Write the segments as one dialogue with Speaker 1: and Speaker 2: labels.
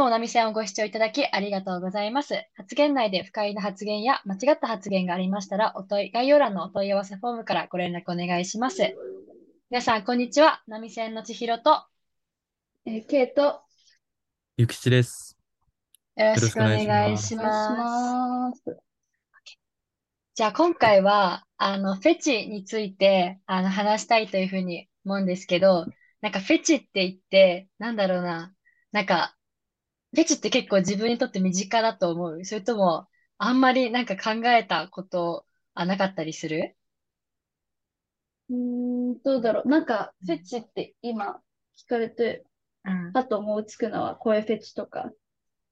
Speaker 1: もお波線をご視聴いただきありがとうございます。発言内で不快な発言や間違った発言がありましたら、お問い、概要欄のお問い合わせフォームからご連絡お願いします。皆さん、こんにちは。波線の千尋と、
Speaker 2: えー、ケイト、
Speaker 3: ゆきちです。
Speaker 1: よろしくお願いします。じゃあ、今回は、あの、フェチについて、あの、話したいというふうに思うんですけど、なんかフェチって言って、なんだろうな。なんか、フェチって結構自分にとって身近だと思うそれとも、あんまりなんか考えたことあなかったりする？
Speaker 2: うーん、どうだろう。なんか、フェチって今聞かれて、
Speaker 1: うん。
Speaker 2: パッと思いつくのは声フェチとか、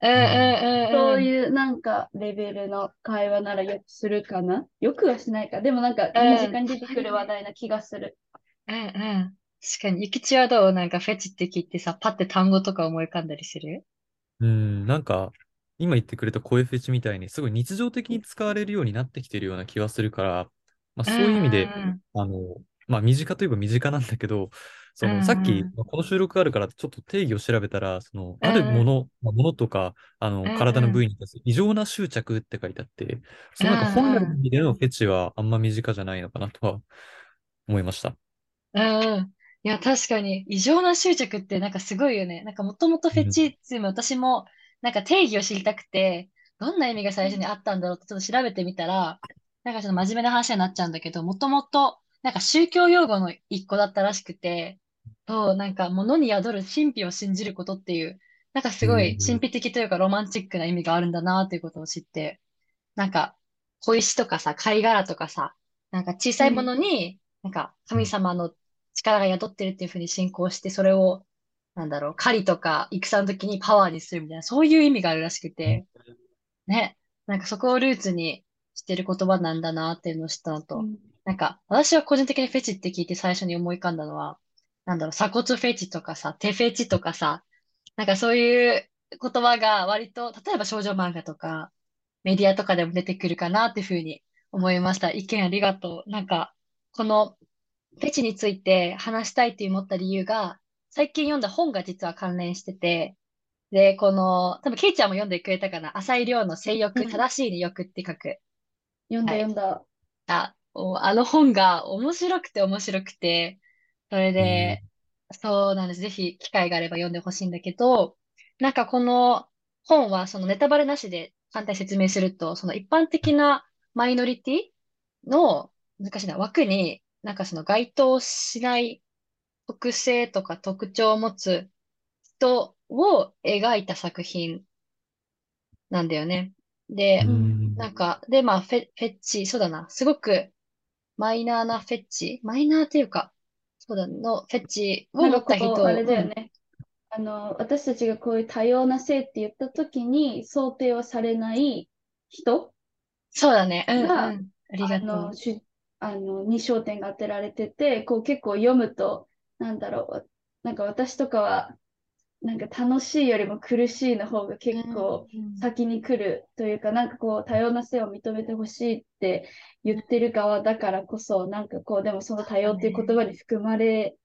Speaker 1: うんうん
Speaker 2: そういうなんかレベルの会話ならよくするかな？よくはしないか。でもなんか身近に出てくる話題な気がする。
Speaker 1: うんうん。確かに、ゆきちはどう？なんかフェチって聞いてさ、パって単語とか思い浮かんだりする？
Speaker 3: うん、なんか、今言ってくれた声フェチみたいに、すごい日常的に使われるようになってきてるような気はするから、まあ、そういう意味で、あの、まあ、身近といえば身近なんだけど、その、さっき、この収録があるから、ちょっと定義を調べたら、その、あるもの、まあ、ものとか、あの、体の部位に対する異常な執着って書いてあって、そのなんか本来の意味でのフェチはあんま身近じゃないのかなとは思いました。
Speaker 1: うん。いや、確かに、異常な執着ってなんかすごいよね。なんかもともとフェチズム、私もなんか定義を知りたくて、どんな意味が最初にあったんだろうってちょっと調べてみたら、なんかちょっと真面目な話になっちゃうんだけど、もともとなんか宗教用語の一個だったらしくて、と、なんか物に宿る神秘を信じることっていう、なんかすごい神秘的というかロマンチックな意味があるんだなっていうことを知って、なんか小石とかさ、貝殻とかさ、なんか小さいものに、なんか神様の力が宿ってるっていうふうに信仰して、それを、なんだろう、狩りとか戦の時にパワーにするみたいな、そういう意味があるらしくて、ね、なんかそこをルーツにしてる言葉なんだなっていうのを知ったのと、なんか私は個人的にフェチって聞いて最初に思い浮かんだのは、なんだろう、鎖骨フェチとかさ、手フェチとかさ、なんかそういう言葉が割と、例えば少女漫画とか、メディアとかでも出てくるかなっていうふうに思いました。意見ありがとう。なんか、このフェチについて話したいって思った理由が、最近読んだ本が実は関連してて、で、この、多分ケイちゃんも読んでくれたかな、浅井亮の性欲、正しい欲って書く。
Speaker 2: 読んだ、読んだ。
Speaker 1: あ、あの本が面白くて面白くて、それで、そうなんです。ぜひ機会があれば読んでほしいんだけど、なんかこの本はそのネタバレなしで簡単に説明すると、その一般的なマイノリティの、難しいな、枠になんかその該当しない特性とか特徴を持つ人を描いた作品なんだよね。で、なんか、で、まあフェ、フェッチ、そうだな、すごくマイナーなフェッチ、マイナーっていうか、そうだの、フェッチを持った人
Speaker 2: あれだよね。あの、私たちがこういう多様な性って言ったときに想定はされない人
Speaker 1: そうだね。うん、うん。
Speaker 2: あ
Speaker 1: りがとう。
Speaker 2: あの、に焦点が当てられてて、こう結構読むと、なんだろう、なんか私とかは、なんか楽しいよりも苦しいの方が結構先に来るというか、なんかこう多様な性を認めてほしいって言ってる側だからこそ、なんかこう、でもその多様っていう言葉に含まれ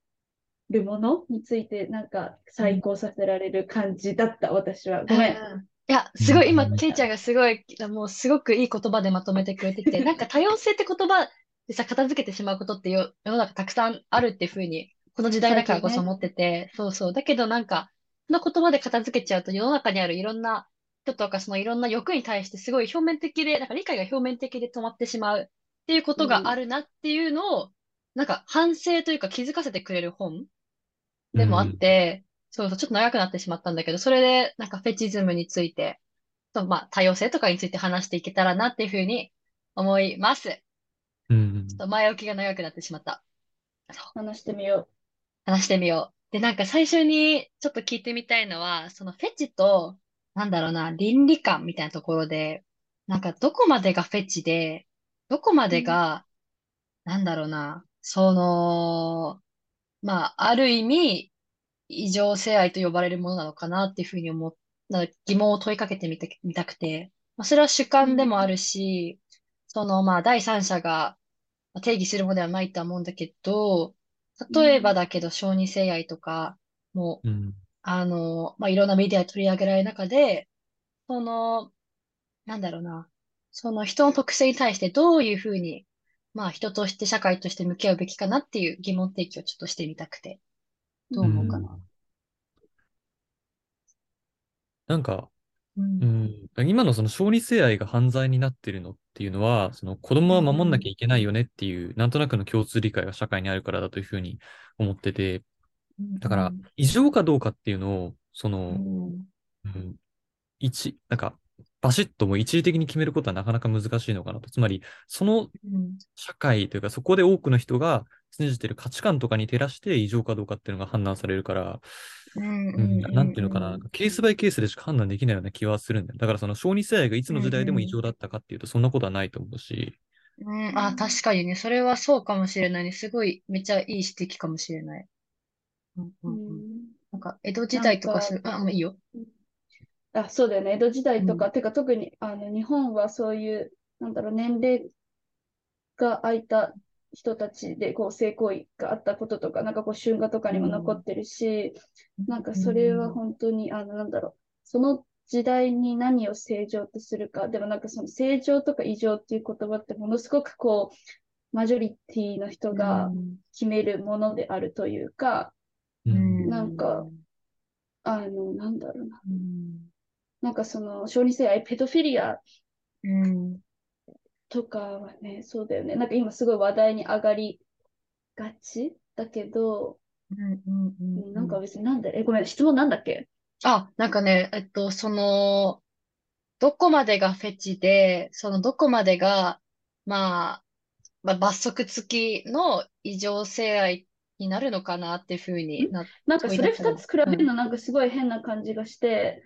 Speaker 2: るものについて、なんか再考させられる感じだった、私は。ごめん。
Speaker 1: いや、すごい、今、ケイちゃんがすごい、もうすごくいい言葉でまとめてくれてて、なんか多様性って言葉でさ、片付けてしまうことって世の中たくさんあるっていうふうに、この時代だからこそ思ってて、ね、そうそう。だけどなんか、その言葉で片付けちゃうと世の中にあるいろんな人とかそのいろんな欲に対してすごい表面的で、なんか理解が表面的で止まってしまうっていうことがあるなっていうのを、うん、なんか反省というか気づかせてくれる本でもあって、うん、そうそう、ちょっと長くなってしまったんだけど、それでなんかフェチズムについて、とまあ多様性とかについて話していけたらなっていうふうに思います。
Speaker 3: うん。
Speaker 1: ちょっと前置きが長くなってしまった。
Speaker 2: 話してみよう。
Speaker 1: 話してみよう。で、なんか最初にちょっと聞いてみたいのは、そのフェチと、なんだろうな、倫理観みたいなところで、なんかどこまでがフェチで、どこまでが、なんだろうな、その、まあ、ある意味、異常性愛と呼ばれるものなのかなっていうふうに思っ疑問を問いかけてみてみたくて、まあ、それは主観でもあるし、その、まあ、第三者が定義するものではないとは思うんだけど、例えばだけど、小児性愛とかも、あの、まあ、いろんなメディアで取り上げられる中で、その、なんだろうな、その人の特性に対してどういうふうに、まあ人として社会として向き合うべきかなっていう疑問提起をちょっとしてみたくて、どう思うかな。
Speaker 3: なんか、
Speaker 1: う。
Speaker 3: うん。ん、今のその小児性愛が犯罪になってるのっていうのは、その子供は守んなきゃいけないよねっていう、なんとなくの共通理解が社会にあるからだというふうに思ってて、だから、異常かどうかっていうのを、その、
Speaker 1: うん、
Speaker 3: うん、一、なんか、バシッともう一時的に決めることはなかなか難しいのかなと。つまり、その
Speaker 1: うん、
Speaker 3: 社会というか、そこで多くの人が信じてる価値観とかに照らして異常かどうかっていうのが判断されるから、なんていうのかな、
Speaker 1: うん
Speaker 3: ケースバイケースでしか判断できないような気はするんだよ。だからその小児性愛がいつの時代でも異常だったかっていうと、そんなことはないと思うし、
Speaker 1: うん、あ、確かにね、それはそうかもしれないね。すごい、めっちゃいい指摘かもしれない。うん、
Speaker 2: う
Speaker 1: うん、うん。
Speaker 2: ん
Speaker 1: なんか、江戸時代とかする、あ、もういいよ。
Speaker 2: あ、そうだよね。江戸時代とか、
Speaker 1: う
Speaker 2: てか特にあの日本はそういう、なんだろう、年齢が空いた人たちでこう性行為があったこととか、なんかこう春画とかにも残ってるし、なんかそれは本当に、あの、なんだろう、その時代に何を正常とするか、でもなんかその正常とか異常っていう言葉ってものすごくこう、マジョリティの人が決めるものであるというか、
Speaker 1: うん、
Speaker 2: なんかあの、なんだろうな。
Speaker 1: うん、
Speaker 2: なんかその、小児性愛、ペドフィリア
Speaker 1: うん、
Speaker 2: とかはね、そうだよね。なんか今すごい話題に上がりがちだけど、
Speaker 1: うん、うん、うん。
Speaker 2: なんか別になんだ、え、ごめん、質問なんだっけ？
Speaker 1: あ、なんかね、えっと、その、どこまでがフェチで、そのどこまでが、まあ、まあ、罰則付きの異常性愛になるのかなっていうふうにな、
Speaker 2: なんかそれ二つ比べる
Speaker 1: う
Speaker 2: のなんかすごい変な感じがして、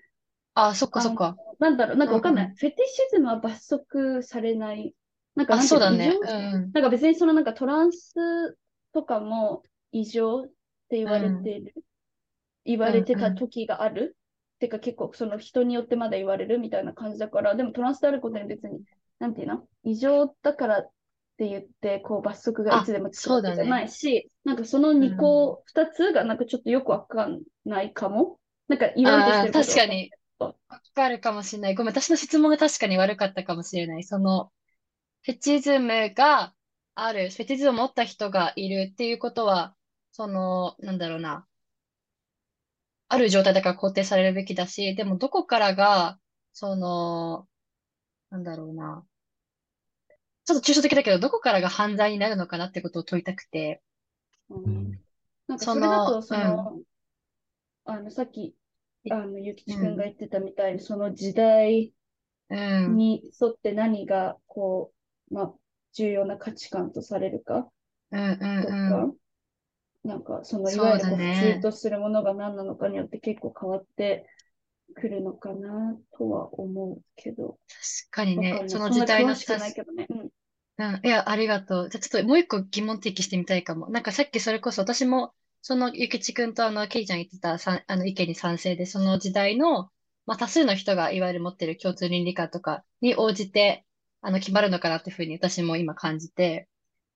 Speaker 1: あ、そっかそっか。
Speaker 2: なんだろう、なんかわかんな
Speaker 1: うん
Speaker 2: い。フェティシズムは罰則されない。なんか
Speaker 1: あ、
Speaker 2: なん
Speaker 1: そうだね。
Speaker 2: 常
Speaker 1: うん。
Speaker 2: なんか別にそのなんかトランスとかも異常って言われてる、言われてた時がある。てか結構その人によってまだ言われるみたいな感じだから、でもトランスであることに別に、なんていうの？異常だからって言って、こう罰則がいつでもつくわけじゃないし、なんかその2個、2つがなんかちょっとよくわかんないかも。なんか言われて
Speaker 1: あー
Speaker 2: してる
Speaker 1: 確かに。わかるかもしれない。ごめん、私の質問が確かに悪かったかもしれない。その、フェチズムがある、フェチズムを持った人がいるっていうことは、その、なんだろうな。ある状態だから肯定されるべきだし、でもどこからが、その、なんだろうな。ちょっと抽象的だけど、どこからが犯罪になるのかなってことを問いたくて。
Speaker 2: うんなんか
Speaker 1: そ
Speaker 2: それだと、
Speaker 1: の
Speaker 2: その、あの、さっき、あの、ゆきちくんが言ってたみたいに、その時代
Speaker 1: うん。
Speaker 2: に沿って何が、こう、まあ、重要な価値観とされるか
Speaker 1: うんうん
Speaker 2: と
Speaker 1: うん。
Speaker 2: か、なんか、その、いわゆる普通とするものが何なのかによって結構変わってくるのかなとは思うけど、
Speaker 1: 確かにねその時代の
Speaker 2: 詳しくないけどね。うん。
Speaker 1: うん、いや、ありがとう。じゃあちょっともう一個疑問提起してみたいかも。なんかさっきそれこそ私も、そのゆきちくんとあの、ケイちゃん言ってたさんあの意見に賛成で、その時代の、まあ多数の人がいわゆる持ってる共通倫理観とかに応じて、あの、決まるのかなっていうふうに私も今感じて、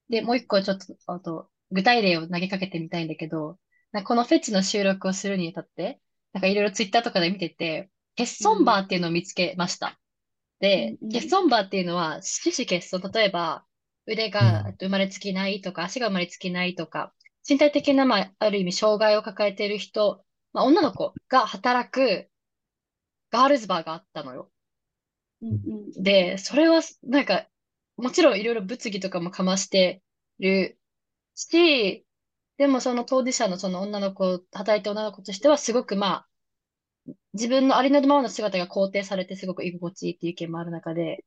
Speaker 1: で、もう一個ちょっと、あと、具体例を投げかけてみたいんだけど、このフェチの収録をするにあたって、なんかいろいろツイッターとかで見てて、欠損バーっていうのを見つけました。で
Speaker 2: うん。うん、
Speaker 1: 欠損バーっていうのは、四肢欠損、例えば、腕
Speaker 3: うん。
Speaker 1: がえっと生まれつきないとか、足が生まれつきないとか、身体的な、まあ、ある意味、障害を抱えている人、まあ、女の子が働くガールズバーがあったのよ。
Speaker 2: うんうん。
Speaker 1: で、それは、なんか、もちろんいろいろ物議とかもかましてるし、でもその当事者のその女の子、働いた女の子としてはすごくまあ、自分のありのままの姿が肯定されてすごく居心地いいっていう意見もある中で、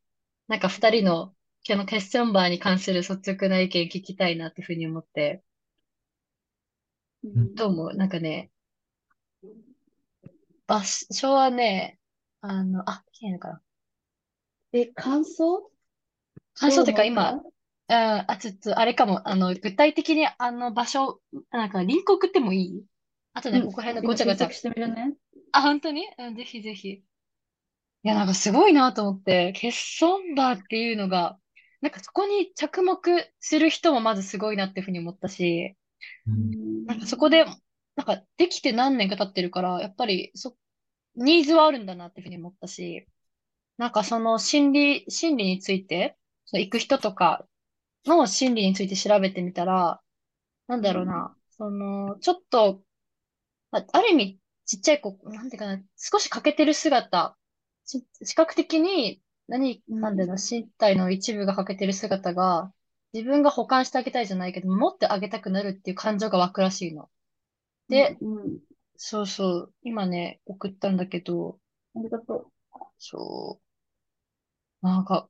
Speaker 1: なんか二人の今日のテストンバーに関する率直な意見聞きたいなっていうふうに思って、
Speaker 2: うん
Speaker 1: どう思う？なんかね、場所はね、あの、あ、いいのかな。
Speaker 2: え、感想？
Speaker 1: 感想ってか今、あ、あ、ちょっと、あれかも。あの、具体的に、あの、場所、なんか、リンク送ってもいい？あとね、
Speaker 2: うん。
Speaker 1: ここら辺の
Speaker 2: 今
Speaker 1: ごちゃごちゃ。
Speaker 2: 検。索してみるね。
Speaker 1: あ、本当に？うん、ぜひぜひ。いや、なんかすごいなと思って、欠損バーっていうのが、なんかそこに着目する人もまずすごいなっていうふうに思ったし、
Speaker 3: うん
Speaker 1: なんかそこで、なんかできて何年か経ってるから、やっぱりそ、ニーズはあるんだなっていうふうに思ったし、なんかその心理、心理について、その行く人とかの心理について調べてみたら、なんだろうな、その、ちょっと、あ、ある意味、ちっちゃい子、なんていうかな、少し欠けてる姿、し視覚的に何、なんだろうな、身体の一部が欠けてる姿が、自分が保管してあげたいじゃないけど、持ってあげたくなるっていう感情が湧くらしいの。で、
Speaker 2: うんうん。
Speaker 1: そうそう、今ね、送ったんだけど、
Speaker 2: ありがと
Speaker 1: そう、なんか、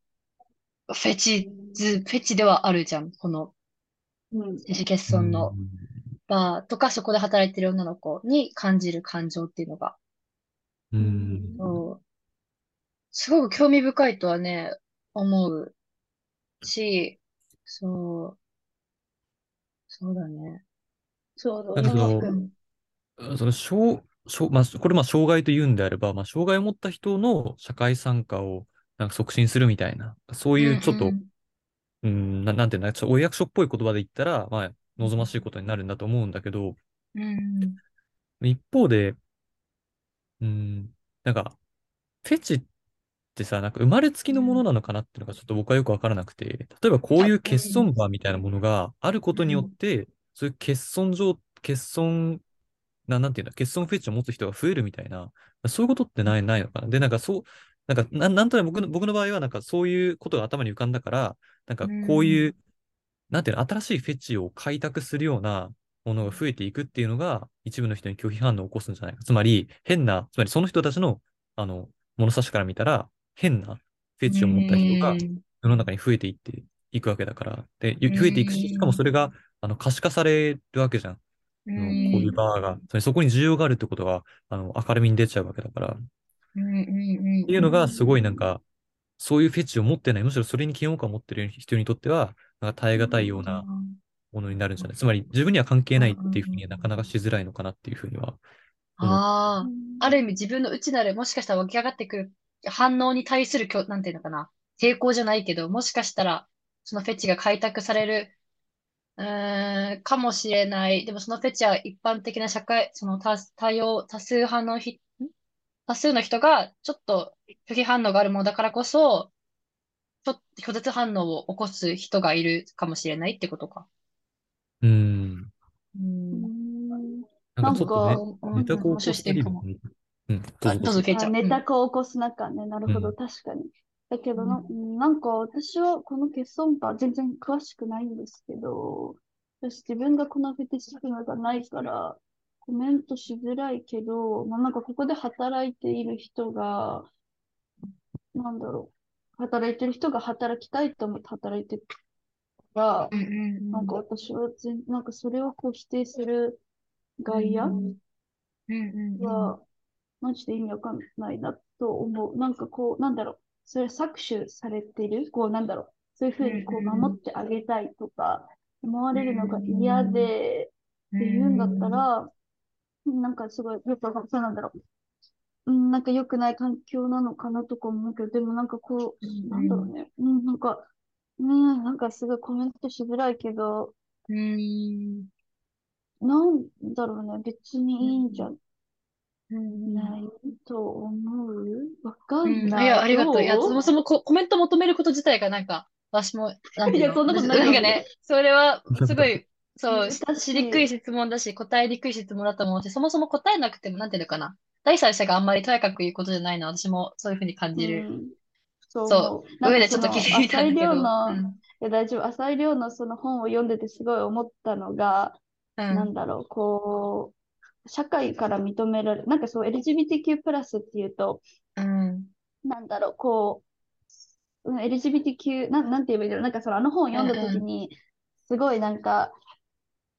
Speaker 1: フェチズ、フェチではあるじゃん、この、
Speaker 2: う。うん。
Speaker 1: 自主欠
Speaker 3: う
Speaker 1: 損の
Speaker 3: ん。
Speaker 1: バーとか、そこで働いてる女の子に感じる感情っていうのが、
Speaker 3: う
Speaker 2: うん
Speaker 3: ん。
Speaker 1: そう、すごく興味深いとはね、思うし、そう、そうだね。
Speaker 2: そうだ、
Speaker 3: なんかその、
Speaker 1: ん、
Speaker 3: その、障、障、まあ、これまあ、障害と言うんであれば、まあ、障害を持った人の社会参加をなんか促進するみたいな、そう
Speaker 1: うん、
Speaker 3: いうちょっと、
Speaker 1: うん、
Speaker 3: うん、な、なんていうんだ、ちょお役所っぽい言葉で言ったら、まあ、望ましいことになるんだと思うんだけど、
Speaker 1: うん、
Speaker 3: 一方で、うん、なんか、フェチってさ、なんか生まれつきのものなのかなっていうのがちょっと僕はよくわからなくて、例えばこう
Speaker 1: あ、
Speaker 3: いう欠
Speaker 1: うん、
Speaker 3: 損バーみたいなものがあることによっ
Speaker 1: うん、
Speaker 3: て、そういう欠損上、欠損な、なんていうんだ、欠損フェチを持つ人が増えるみたいな、そういうことってない、ないのかな。で、なんかそう、なんか、なん、なんとなく僕の、僕の場合は、なんかそういうことが頭に浮かんだから、なん
Speaker 1: う
Speaker 3: かこうい
Speaker 1: ん、
Speaker 3: う、なんていうの、新しいフェチを開拓するようなものが増えていくっていうのが、一部の人に拒否反応を起こすんじゃないか。つまり、変な、つまりその人たちの、あの、物差しから見たら、変なフェ
Speaker 1: う
Speaker 3: チを持った人が
Speaker 1: ん、
Speaker 3: 世の中に増えていっていくわけだから、で、
Speaker 1: う
Speaker 3: 増えていくし、しかもそ
Speaker 1: ん、
Speaker 3: れが、あの、可視化されるわけじゃん。
Speaker 1: う
Speaker 3: あの、こういう
Speaker 1: ん、
Speaker 3: バーが、それそこに需要があるってことが、あの、明るみに出ちゃうわけだから、っていうのがすごいなんか、そういうフェチを持ってない、むしろそれに嫌悪感を持ってる人にとっては、なんか耐え難いようなものになるんじゃない？つまり自分には関係ないっていうふうにはなかなかしづらいのかなっていうふうには
Speaker 1: ああ、あ
Speaker 2: うん
Speaker 1: る意味自分の内なる、もしかしたら湧き上がってくる反応に対するきょ、なんていうのかな、抵抗じゃないけど、もしかしたら、そのフェチが開拓される、うーん、かもしれない。でもそのフェチは一般的な社会、その多、多様、多数派のひ、ん？多数の人がちょっと拒否反応があるものだからこそ、ちょっと拒絶反応を起こす人がいるかもしれないってことか。
Speaker 3: う。ん。
Speaker 1: う
Speaker 2: う
Speaker 1: ん。
Speaker 2: ん
Speaker 3: なんかちょっとね、ネタ
Speaker 1: うん、面白い視
Speaker 3: を起こした
Speaker 1: 点かも。
Speaker 3: うん、どう
Speaker 1: ぞ、
Speaker 3: ぞどうぞ。
Speaker 2: あ、
Speaker 1: ケイちゃん。
Speaker 2: ネ
Speaker 1: うん。
Speaker 2: タ化を起こす中ね、なるほど、
Speaker 3: うん。
Speaker 2: 確かに。だけどな、なんか私はこの欠損感全然詳しくないんですけど、私自分がこのフェティシズムがないからコメントしづらいけど、まあ、なんかここで働いている人が、なんだろう、働いてる人が働きたいと思って働いてるから、
Speaker 1: うんうん
Speaker 2: なんか私は全、なんかそれをこう否定する外野
Speaker 1: うんうんうん
Speaker 2: は、マジで意味わかんないなと思う。なんかこう、なんだろう、それ搾取されてる、こう、なんだろう、そういうふうにこう守ってあげたいとか、思われるのが嫌で
Speaker 1: うん
Speaker 2: って言うんだったら、なんかすごい、よくわかんそうなんだろう。うん、なんか良くない環境なのかなとか思うけど、でもなんかこ
Speaker 1: う
Speaker 2: う、なんだろうね。うん、なんか、ね、なんかすごいコメントしづらいけど、
Speaker 1: んうん
Speaker 2: なんだろうね、別にいいんじゃ
Speaker 1: うん
Speaker 2: ないと思う？わか
Speaker 1: うんいや、
Speaker 2: んない。
Speaker 1: ありがとう。いや、そ
Speaker 2: どう
Speaker 1: もそもコ、コメント求めること自体がなんか、私も、なんて
Speaker 2: いや、そんなことない
Speaker 1: んかね、それは、すごい、そう、し
Speaker 2: 難
Speaker 1: しにくい。質問だし、答えにくい質問だと思うし、そもそも答えなくても、なんていうのかな？第三者があんまりとやかく言うことじゃないのは、私もそういうふうに感
Speaker 2: う
Speaker 1: じる。
Speaker 2: ん、そう
Speaker 1: そ
Speaker 2: 思う。
Speaker 1: う、
Speaker 2: なん
Speaker 1: 上でちょっと聞いてみた
Speaker 2: 浅井
Speaker 1: んだけど、う
Speaker 2: 亮の、い
Speaker 1: ん、
Speaker 2: や、大丈夫。浅井亮のその本を読んでてすごい思ったのが、
Speaker 1: うん、
Speaker 2: なんだろう、こう、社会から認められる、なんかそう LGBTQ+, っていうと、
Speaker 1: うん、
Speaker 2: なんだろう、こう、うん LGBTQ、なん、なんて言えばいいんだろう。なんかそのあの本を
Speaker 1: うん、
Speaker 2: 読んだ時
Speaker 1: うん、
Speaker 2: に、すごいなんか、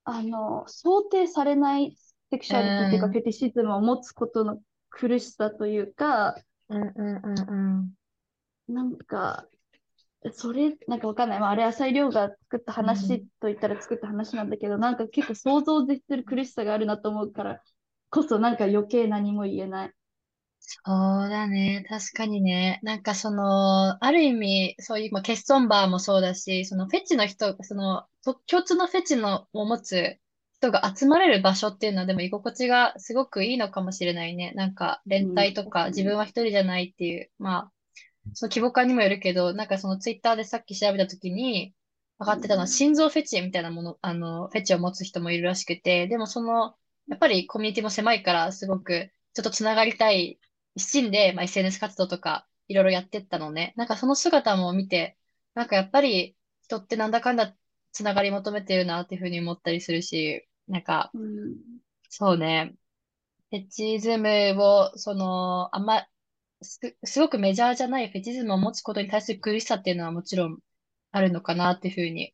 Speaker 2: あの、想定されないセクシ
Speaker 1: う
Speaker 2: ャリティっていうか、
Speaker 1: ん、
Speaker 2: フェティシズムを持つことの苦しさというか、
Speaker 1: うん、うん、うん
Speaker 2: なんか、それ、なんかわかんない。まあ、あれ、浅井亮が作った
Speaker 1: うん
Speaker 2: 話と言ったら作った話なんだけど、なんか結構想像を絶する苦しさがあるなと思うからこそ、なんか余計何も言えない。
Speaker 1: そうだね。確かにね。なんかその、ある意味、そういう、まあ、欠損バーもそうだし、そのフェチの人、その、と共通のフェチのを持つ人人が集まれる場所っていうのはでも居心地がすごくいいのかもしれないね。なんか連帯とか自分は一人じゃないっていう、まあ、その規模感にもよるけど、なんかそのツイッターでさっき調べたときに、分かってたのは心臓フェチみたいなもの、あの、フェチを持つ人もいるらしくて、でもその、やっぱりコミュニティも狭いからすごくちょっとつながりたい一心で、まあ、SNS 活動とかいろいろやってったのね。なんかその姿も見て、なんかやっぱり人ってなんだかんだつながり求めてるなっていうふうに思ったりするし、なんか、
Speaker 2: うん。
Speaker 1: そうね、フェチズムを、その、あんま、す、すごくメジャーじゃないフェチズムを持つことに対する苦しさっていうのはもちろんあるのかなっていうふうに、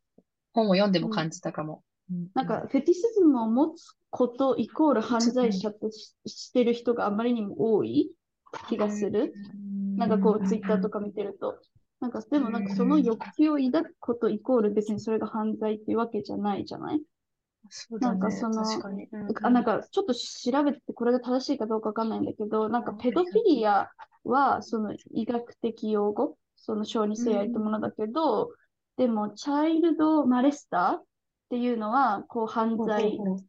Speaker 1: 本を読んでも感じたかも。うん
Speaker 2: なんか、フェティシズムを持つことイコール犯罪者とししてる人があまりにも多い気がする。なんかこう、ツイッターとか見てると。なんか、でもなんかその欲求を抱くことイコール別にそれが犯罪っていうわけじゃないじゃない？
Speaker 1: そうだね、
Speaker 2: なんかその。
Speaker 1: うん
Speaker 2: あなんかちょっと調べててこれが正しいかどうかわかんないんだけど、なんかペドフィリアはその医学的用語、その小児性愛ってものだけど、でもチャイルドマレスターっていうのはこう犯罪、
Speaker 1: ほうほうほう。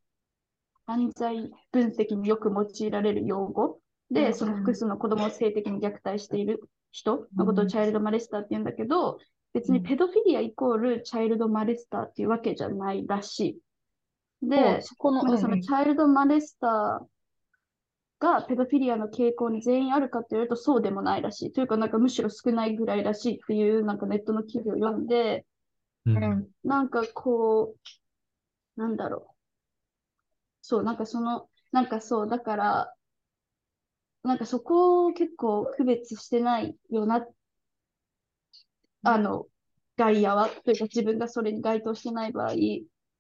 Speaker 2: 犯罪分析によく用いられる用語？で、
Speaker 1: うんうん。
Speaker 2: その複数の子供を性的に虐待している人のことをチャイルドマレスターって言うんだけど、別にペドフィリアイコールチャイルドマレスターっていうわけじゃないらしい。で、
Speaker 1: そこの、
Speaker 2: なんかそのチャイルドマレスターがペドフィリアの傾向に全員あるかと言われるとそうでもないらしい。というか、なんかむしろ少ないぐらいらしいっていうなんかネットの記事を読んで、
Speaker 3: うん。
Speaker 1: うん
Speaker 2: なんかこう、なんだろう。そう、なんかその、なんかそう、だから、なんかそこを結構区別してないよな、あの、外野は、というか自分がそれに該当してない場合、あ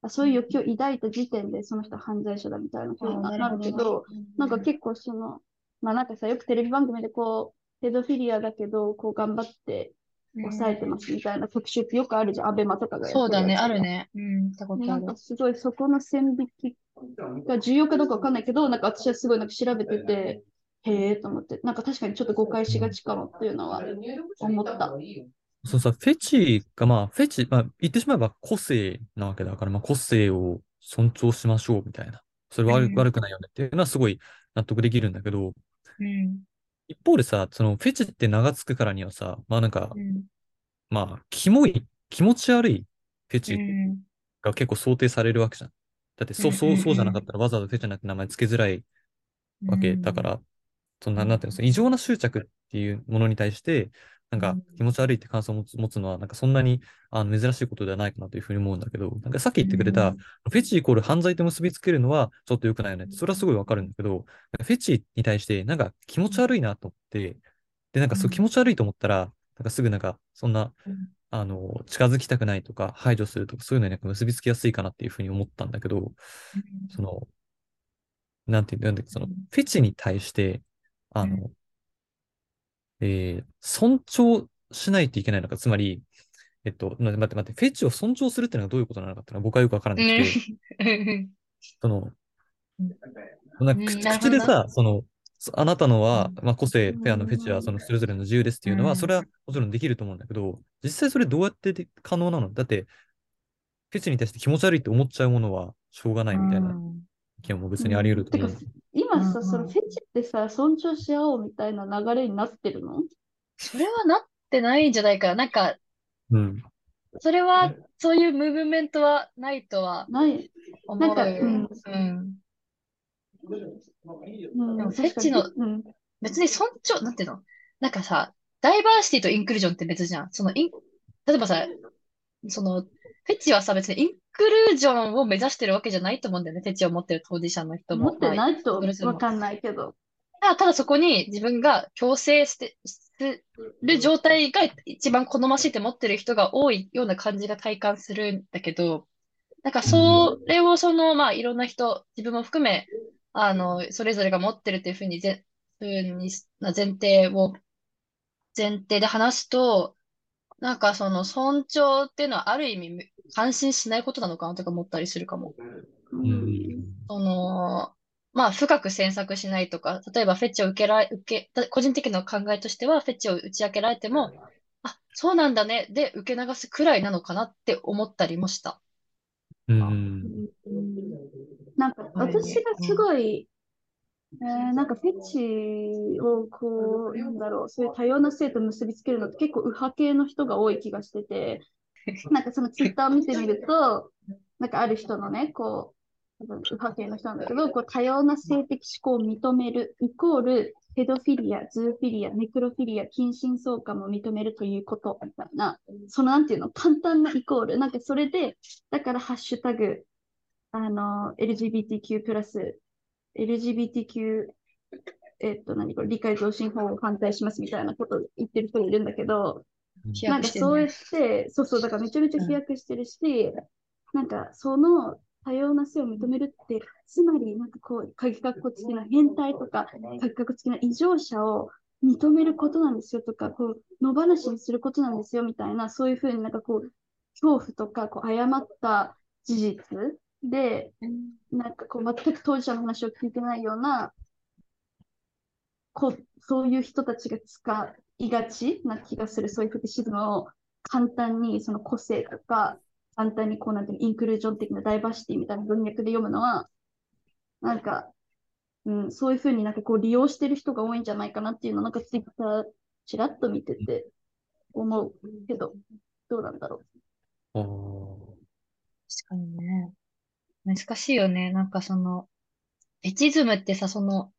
Speaker 2: そういう欲求を抱いた時点でその人は犯罪者だみたいな風にななるけど、なんか結構その、まあなんかさ、よくテレビ番組でこう、ペドフィリアだけど、こう頑張って抑えてますみたいな特集ってよくあるじゃん、アベマとかがやってる
Speaker 1: そうだね、あるね。うん、見たことある。
Speaker 2: なんか。すごいそこの線引きが重要かどうかわかんないけど、なんか私はすごいなんか調べてて、へえと思って、なんか確かにちょっと誤解しがちかもっていうのは思った。
Speaker 3: そのさ、フェチが、まあ、フェチ、まあ、言ってしまえば個性なわけだから、まあ、個性を尊重しましょうみたいな。それは悪,、
Speaker 1: うん。
Speaker 3: 悪くないよねっていう。のはすごい納得できるんだけど、
Speaker 1: うん、
Speaker 3: 一方でさ、そのフェチって名が付くからにはさ、まあなんか
Speaker 1: う、ん、
Speaker 3: まあ、キモい、気持ち悪いフェ
Speaker 1: う
Speaker 3: チ
Speaker 1: ん、
Speaker 3: が結構想定されるわけじゃん。だって、そう、そう、そうじゃなかったらわざわざフェチなんて名前付けづらいわけだから、そんな、
Speaker 1: うん
Speaker 3: なんていうの異常な執着っていうものに対して、なんか
Speaker 1: うん。
Speaker 3: 気持ち悪いって感想を持つのは、なんかそんなにあの珍しいことではないかなというふうに思うんだけど、なんかさっき言ってくれた、
Speaker 1: うん。
Speaker 3: フェチイコール犯罪と結びつけるのはちょっと良くないよねって、それはすごいわかるんだけど、フェチに対してなんか気持ち悪いなと思って、で、なんかそう
Speaker 1: うん。
Speaker 3: 気持ち悪いと思ったら、なんかすぐなんか、そんな
Speaker 1: うん、
Speaker 3: あの、近づきたくないとか、排除するとか、そういうのになんか結びつきやすいかなっていうふうに思ったんだけど、その、なんていうんだっけその
Speaker 1: うん、
Speaker 3: フェチに対して、あ
Speaker 1: う
Speaker 3: の、えー尊重しないといけないのか、つまり、えっと、な待って待って、フェチを尊重するっていうのはどういうことなのかっていうのは僕はよくわからなくて、
Speaker 1: うん。
Speaker 3: その
Speaker 1: うん、
Speaker 3: なんか口でさ、その、そあなたのは、
Speaker 1: うん。
Speaker 3: まあ、個性、
Speaker 2: うん。
Speaker 3: フェアのフェチはそのそれぞれの自由ですっていうのは、
Speaker 1: うん。
Speaker 3: それはもちろんできると思うんだけど、実際それどうやってで可能なの？だって、フェチに対して気持ち悪いって思っちゃうものはしょうがないみたいな意見も別にあり得ると思う。
Speaker 2: 今さ、
Speaker 1: うん
Speaker 2: そのフェチってさ、尊重し合おうみたいな流れになってるの？
Speaker 1: それはなってないんじゃないかな。なんか、
Speaker 3: うん。
Speaker 1: それは、そういうムーブメントはないとは
Speaker 2: ない。
Speaker 1: 思う。
Speaker 2: なんかうん
Speaker 1: うん。
Speaker 2: うん、
Speaker 1: でもフェチの
Speaker 2: うん、
Speaker 1: 別に尊重、なんていうの？なんかさ、ダイバーシティとインクルージョンって別じゃん。そのイン、例えばさ、その、フェチはさ、別にインクルージョンを目指してるわけじゃないと思うんだよね。フェチを持ってる当事者の人も。
Speaker 2: 持ってないとわかんないけど。
Speaker 1: ただただそこに自分が強制して、する状態が一番好ましいって思ってる人が多いような感じが体感するんだけど、なんかそれをその、まあいろんな人、自分も含め、あの、それぞれが持ってるっていうふうにぜ、ふうにな前提を、前提で話すと、なんかその尊重っていうのはある意味感心しないことなのかなとか思ったりするかも。
Speaker 2: う
Speaker 3: うんん。
Speaker 1: その、まあ、深く詮索しないとか、例えばフェチを受けられ、受け、個人的な考えとしては、フェチを打ち明けられても、あ、そうなんだね、で受け流すくらいなのかなって思ったりもした。
Speaker 3: うん。
Speaker 2: うんなんか私がすごい、えー、なんかフェチをこう、なんだろう、そういう多様な性と結びつけるのって結構右派系の人が多い気がしてて、なんかそのツイッターを見てみると、なんかある人のね、こう、右派系の人なんだけど、こう多様な性的思考を認めるイコールペドフィリア、ズーフィリア、ネクロフィリア、近親相関も認めるということみたいな、そのなんていうの、簡単なイコール、なんかそれで、だからハッシュタグ、あの、LGBTQ プラス、LGBTQ、えっと、何これ、理解増進法を反対しますみたいなことを言ってる人いるんだけど、なんかそうやって、そうそう、だからめちゃめちゃ飛躍してるし、なんかその多様な性を認めるって、つまり、なんかこう、鍵括弧付きの変態とか、鍵括弧付きの異常者を認めることなんですよとか、こう、野放しにすることなんですよみたいな、そういうふうになんかこう、恐怖とか、こう、誤った事実で、なんかこう、全く当事者の話を聞いてないような、こう、そういう人たちが使いがちな気がする、そういうフェティシズムを簡単にその個性とか、簡単にこうなんていうインクルージョン的なダイバーシティみたいな文脈で読むのは、なんか、うん、そういうふうになんかこう利用してる人が多いんじゃないかなっていうのをなんかツイッターちらっと見てて思うけど、どうなんだろ
Speaker 3: あー
Speaker 1: 確かにね。難しいよね。なんかその、フェチズムってさ、その、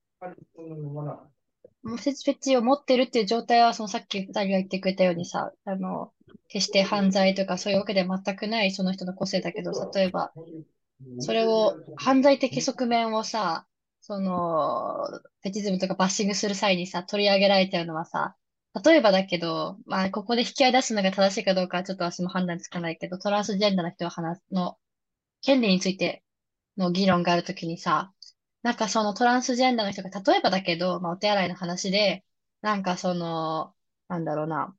Speaker 1: フェチフェチを持ってるっていう状態は、そのさっき二人が言ってくれたようにさ、あの、決して犯罪とかそういうわけでは全くないその人の個性だけど、例えば、それを、犯罪的側面をさ、その、フェチズムとかバッシングする際にさ、取り上げられてるのはさ、例えばだけど、まあ、ここで引き合い出すのが正しいかどうかはちょっと私も判断つかないけど、トランスジェンダーの人が話すの、権利についての議論があるときにさ、なんかそのトランスジェンダーの人が、例えばだけど、まあ、お手洗いの話で、なんかその、なんだろうな、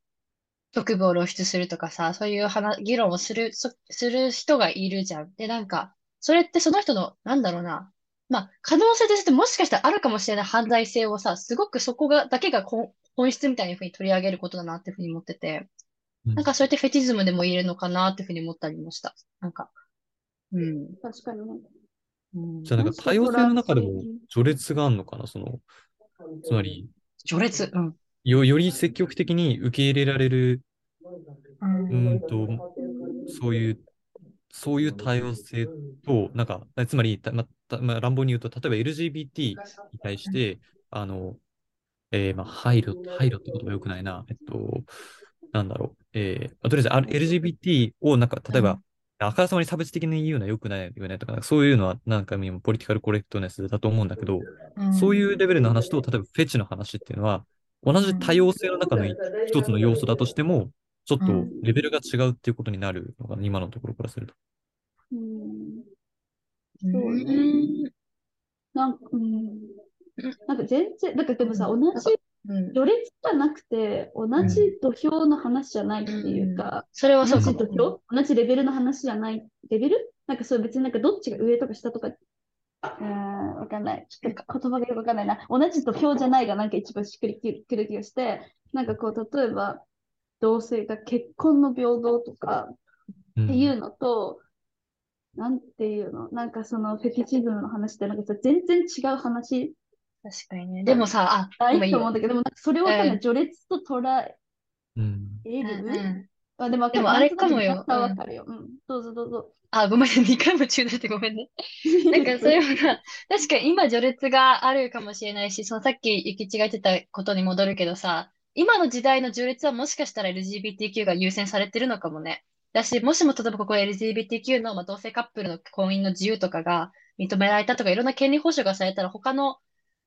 Speaker 1: 局部を露出するとかさ、そういう話、議論をする、そする人がいるじゃん。で、なんか、それってその人の、なんだろうな、まあ、可能性としてもしかしたらあるかもしれない犯罪性をさ、すごくそこが、だけが本本質みたいなふうに取り上げることだなっていうふうに思ってて、
Speaker 3: うん
Speaker 1: なんかそうやってフェチズムでも言えるのかなっていうふうに思ったりもした。なんか、うん。
Speaker 2: う。確かにね。
Speaker 1: うん
Speaker 3: じゃあなんか多様性の中でも序列があるのかな？その、つまり、
Speaker 1: 序列？うん。
Speaker 3: よ、より積極的に受け入れられる、
Speaker 1: う。
Speaker 3: うんと、そういう、そういう多様性と、なんか、つまり、たまたまあ、乱暴に言うと、例えば LGBT に対して、あの、えーまあ、配慮、配慮って言葉よくないな。えっと、なんだろう。えーまあとりあえずあ LGBT を、なんか、例えば、あからさまに差別的に言うのは良くないよねとか、そういうのはなんか今ポリティカルコレクトネスだと思うんだけど、そういうレベルの話と、例えばフェチの話っていうのは、同じ多様性の中の一つの要素だとしても、ちょっとレベルが違うっていうことになるのかな、今のところからすると。
Speaker 2: うん。
Speaker 1: うん。
Speaker 2: そうねなんか、うん。なんか全然、だからでもさ、同じ
Speaker 1: うん。
Speaker 2: 序列じゃなくて、同じ土俵の話じゃないっていうか、
Speaker 1: それはそ
Speaker 2: 同
Speaker 1: うかも。
Speaker 2: じ土俵？同じレベルの話じゃない？レベル？なんかそう別になんかどっちが上とか下とか、うーん、わかんない。ちょっと言葉がよくわかんないな。同じ土俵じゃないがなんか一番しっくりくる気がして、なんかこう、例えば、同性が結婚の平等とか
Speaker 3: うん
Speaker 2: っていうのと、なんていうの？なんかそのフェティチズムの話ってなんかさ全然違う話
Speaker 1: 確かにね。でもさ、あ、
Speaker 2: ない
Speaker 1: 今い。
Speaker 2: と思うんだけど、でもなんかそれをわかんな
Speaker 1: うん
Speaker 2: い。序列と捉え
Speaker 3: うん。
Speaker 2: る
Speaker 1: うんうん
Speaker 2: あ、でもわかる
Speaker 1: でもあれかもよ
Speaker 2: なんとなくわかるよ。うん。どうぞどうぞ。
Speaker 1: あ、ごめんね。2回も中断してごめんね。なんかそれはな、確かに今序列があるかもしれないし、そのさっき行き違えてたことに戻るけどさ、今の時代の序列はもしかしたら LGBTQ が優先されてるのかもね。だし、もしも例えばここ LGBTQ の、まあ、同性カップルの婚姻の自由とかが認められたとか、いろんな権利保障がされたら他の、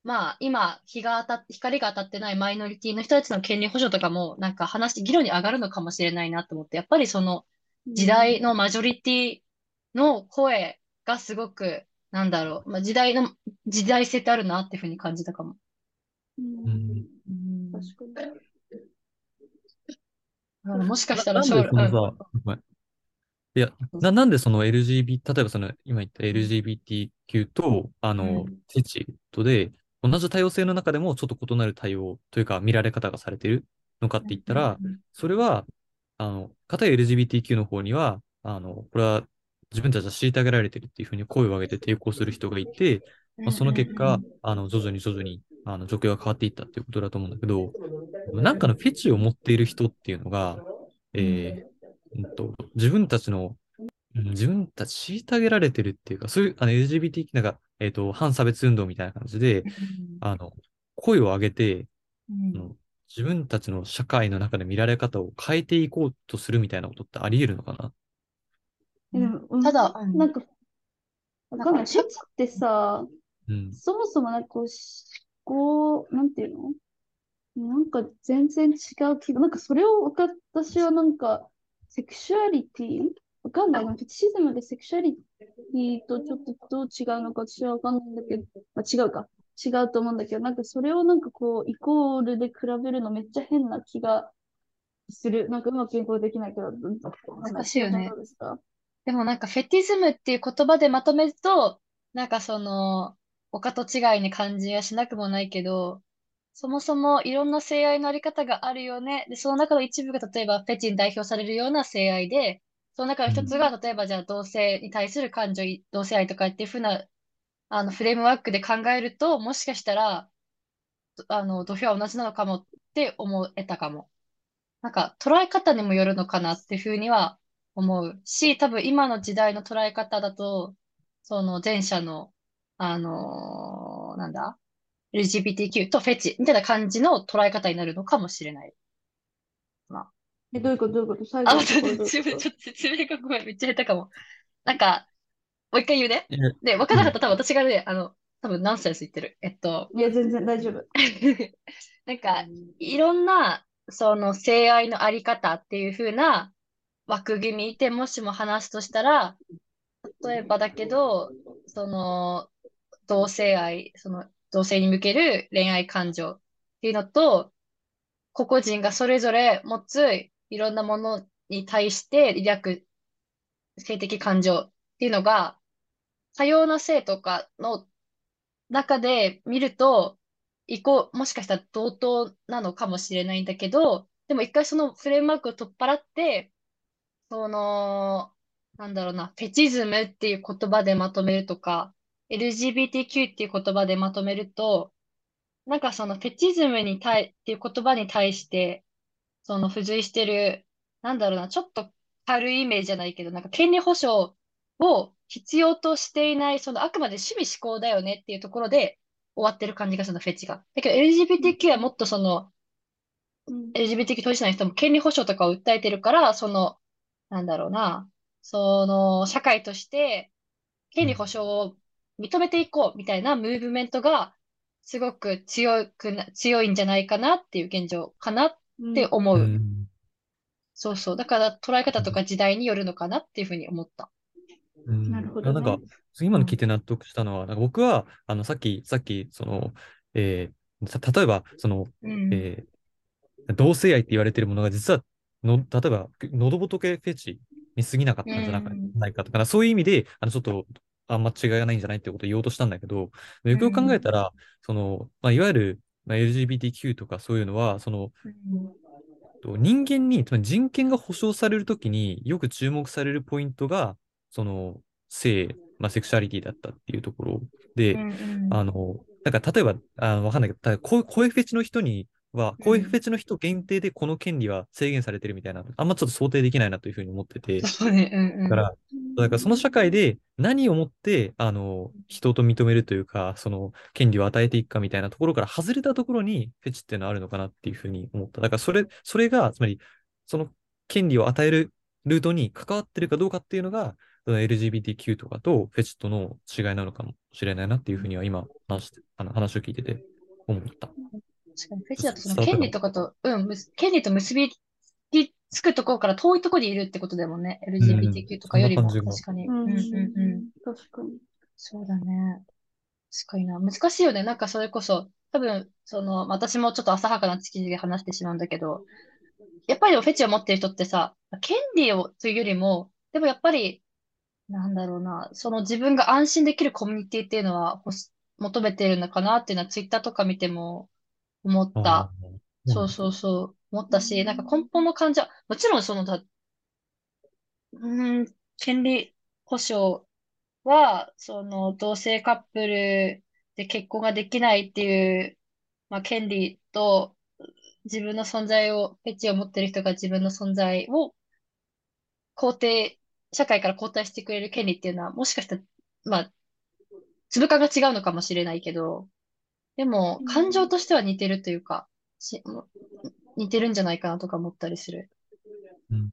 Speaker 1: まあ今日が当たっ、光が当たってないマイノリティの人たちの権利保障とかもなんか話、議論に上がるのかもしれないなと思って、やっぱりその時代のマジョリティの声がすごく、なんだろう、まあ、時代の、時代性ってあるなっていうふうに感じたかも。うん。
Speaker 2: 確かに。
Speaker 1: もしかしたら
Speaker 3: なん
Speaker 1: 将来、
Speaker 3: いや、な、なんでその LGBT、例えばその今言った LGBTQ と、あの
Speaker 1: うん、
Speaker 3: テチとで、同じ多様性の中でもちょっと異なる対応というか見られ方がされているのかって言ったら、それは、あの、片や LGBTQ の方には、あの、これは自分たちは虐げられてるっていうふうに声を上げて抵抗する人がいて、まあ、その結果、あの、徐々に徐々に、あの、状況が変わっていったっていうことだと思うんだけど、なんかのフェチを持っている人っていうのが、えー、うんと、自分たちの、自分たち虐げられてるっていうか、そういう、あの、LGBT、なんか、えっ、ー、と、反差別運動みたいな感じで、あの、声を上げて、うん、自分たちの社会の中で見られ方を変えていこうとするみたいなことってあり得るのかな？
Speaker 2: でも、ただ、なんか、わかんない。フェチってさ、うん、そもそもなんかこう、思考、なんていうの？なんか全然違う気が、なんかそれを私はなんか、セクシュアリティわかんない。フェチシズムでセクシュアリティとちょっとどう違うのか私はわかんないんだけど、まあ、違うか。違うと思うんだけど、なんかそれをなんかこう、イコールで比べるのめっちゃ変な気がする。なんかうまく健康できないけど、
Speaker 1: 難しいよね。でもなんかフェティズムっていう言葉でまとめると、なんかその、他と違いに感じやしなくもないけど、そもそもいろんな性愛のあり方があるよね。で、その中の一部が例えばフェチに代表されるような性愛で、その中の一つが、例えばじゃあ同性に対する感情、同性愛とかっていうふうなあの、フレームワークで考えると、もしかしたら、あの、土俵は同じなのかもって思えたかも。なんか、捉え方にもよるのかなっていうふうには思うし、多分今の時代の捉え方だと、その前者の、あのー、なんだ ?LGBTQ とフェチみたいな感じの捉え方になるのかもしれない。
Speaker 2: まあ。え、どういうこと？どういうこと？最後あ、ちょっと
Speaker 1: 説明がごめん、めっちゃ下手かも。なんか、もう一回言うね。で、分からなかったら多分私がね、あの、多分ナンセンス言ってる。えっと。
Speaker 2: いや、全然大丈夫。
Speaker 1: なんか、いろんな、その、性愛のあり方っていう風な枠組みでもしも話すとしたら、例えばだけど、その、同性愛、その、同性に向ける恋愛感情っていうのと、個々人がそれぞれ持ついろんなものに対して抱く性的感情っていうのが、多様な性とかの中で見ると、いこもしかしたら同等なのかもしれないんだけど、でも一回そのフレームワークを取っ払って、その、なんだろうな、フェチズムっていう言葉でまとめるとか、LGBTQ っていう言葉でまとめると、なんかそのフェチズムに対、っていう言葉に対して、その付随してる、なんだろうな、ちょっと軽いイメージじゃないけど、なんか権利保障を必要としていない、そのあくまで趣味思考だよねっていうところで終わってる感じがするの、フェチが。だけど LGBTQ はもっとその、うん、LGBTQ 当事者の人も権利保障とかを訴えてるから、その、なんだろうな、その、社会として権利保障を認めていこうみたいなムーブメントがすごく強くな、強いんじゃないかなっていう現状かなって思う。うん、そうそう。だから捉え方とか時代によるのかなっていうふうに思った。
Speaker 3: うん、なるほど、ね、なんか、今の聞いて納得したのは、なんか僕は、あの、さっき、さっき、その、えー、例えば、その、うん、えー、同性愛って言われてるものが、実はの、例えば、喉仏フェチに過ぎなかったんじゃないかとか、うん、そういう意味で、あの、ちょっと、あんま違いがないんじゃないってことを言おうとしたんだけど、よくよく考えたら、その、まあ、いわゆる、まあ、LGBTQ とかそういうのは、その、人間に、つまり人権が保障されるときによく注目されるポイントが、その、性、まあ、セクシャリティだったっていうところで、うんうん、あの、なんか例えば、あのわかんないけど、声フェチの人には、声フェチの人限定でこの権利は制限されてるみたいな、あんまちょっと想定できないなというふうに思ってて、だから、だからその社会で何をもって、あの、人と認めるというか、その権利を与えていくかみたいなところから外れたところにフェチっていうのはあるのかなっていうふうに思った。だからそれ、それが、つまり、その権利を与えるルートに関わってるかどうかっていうのが、LGBTQ とかとフェチとの違いなのかもしれないなっていうふうには今話して、あの話を聞いてて思った。
Speaker 1: 確かにフェチだとその権利とかと、うん、権利と結びつくところから遠いところにいるってことだもんね。LGBTQ とかよりも。確かに。うんうんうん。
Speaker 2: 確かに。
Speaker 1: そうだね。確かにな。難しいよね。なんかそれこそ、多分、その、私もちょっと浅はかな知識で話してしまうんだけど、やっぱりフェチを持ってる人ってさ、権利をというよりも、でもやっぱりなんだろうな、その自分が安心できるコミュニティっていうのは求めてるのかなっていうのはツイッターとか見ても思った。そうそうそう、思ったし、なんか根本の感じは、もちろんそのだ、うん、権利保障は、その同性カップルで結婚ができないっていう、まあ、権利と、自分の存在を、フェチを持ってる人が自分の存在を肯定、社会から肯定してくれる権利っていうのは、もしかしたら、まあ、粒感が違うのかもしれないけど、でも、感情としては似てるというか、し似てるんじゃないかなとか思ったりする。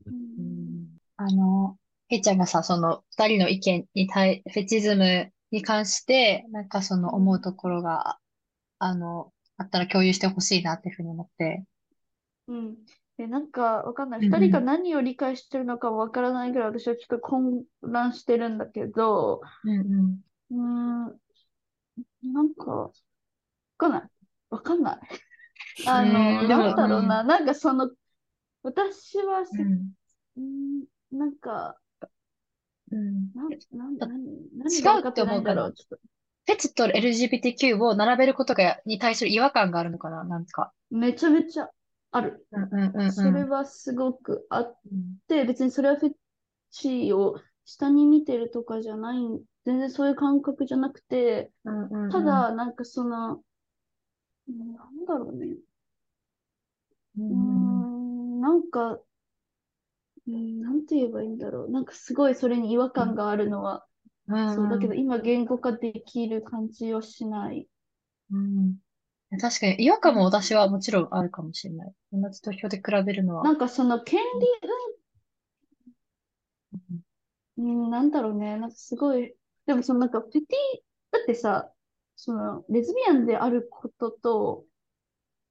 Speaker 3: うん。
Speaker 1: あの、へイちゃんがさ、その二人の意見に対、フェチズムに関して、なんかその思うところが、あの、あったら共有してほしいなっていうふうに思って。
Speaker 2: うん。え、なんかわかんない。二人が何を理解してるのかわからないぐらい私はちょっと混乱してるんだけど、
Speaker 1: うんう
Speaker 2: ん。うーん、なんか、わかんない。わかんない。あの、なんだろうな、なんかその、私はせ、うん、なんか、
Speaker 1: うん、
Speaker 2: なん、なん、何、
Speaker 1: 何違うって思うから、フェチと LGBTQ を並べることが、に対する違和感があるのかななんか。
Speaker 2: めちゃめちゃある。
Speaker 1: うんうんうんうん、
Speaker 2: それはすごくあって、別にそれはフェチを下に見てるとかじゃない、全然そういう感覚じゃなくて、
Speaker 1: うんうんうん、
Speaker 2: ただ、なんかその、なんだろうね。うん、ん、なんか、うん、なんて言えばいいんだろう。なんかすごいそれに違和感があるのは、
Speaker 1: うん、
Speaker 2: そうだけど今言語化できる感じはしない。
Speaker 1: うん、確かに違和感も私はもちろんあるかもしれない。同じ投票で比べるのは。
Speaker 2: なんかその権利うん、なんだろうね。なんかすごい、でもそのなんかペティ、だってさ、そのレズビアンであることと、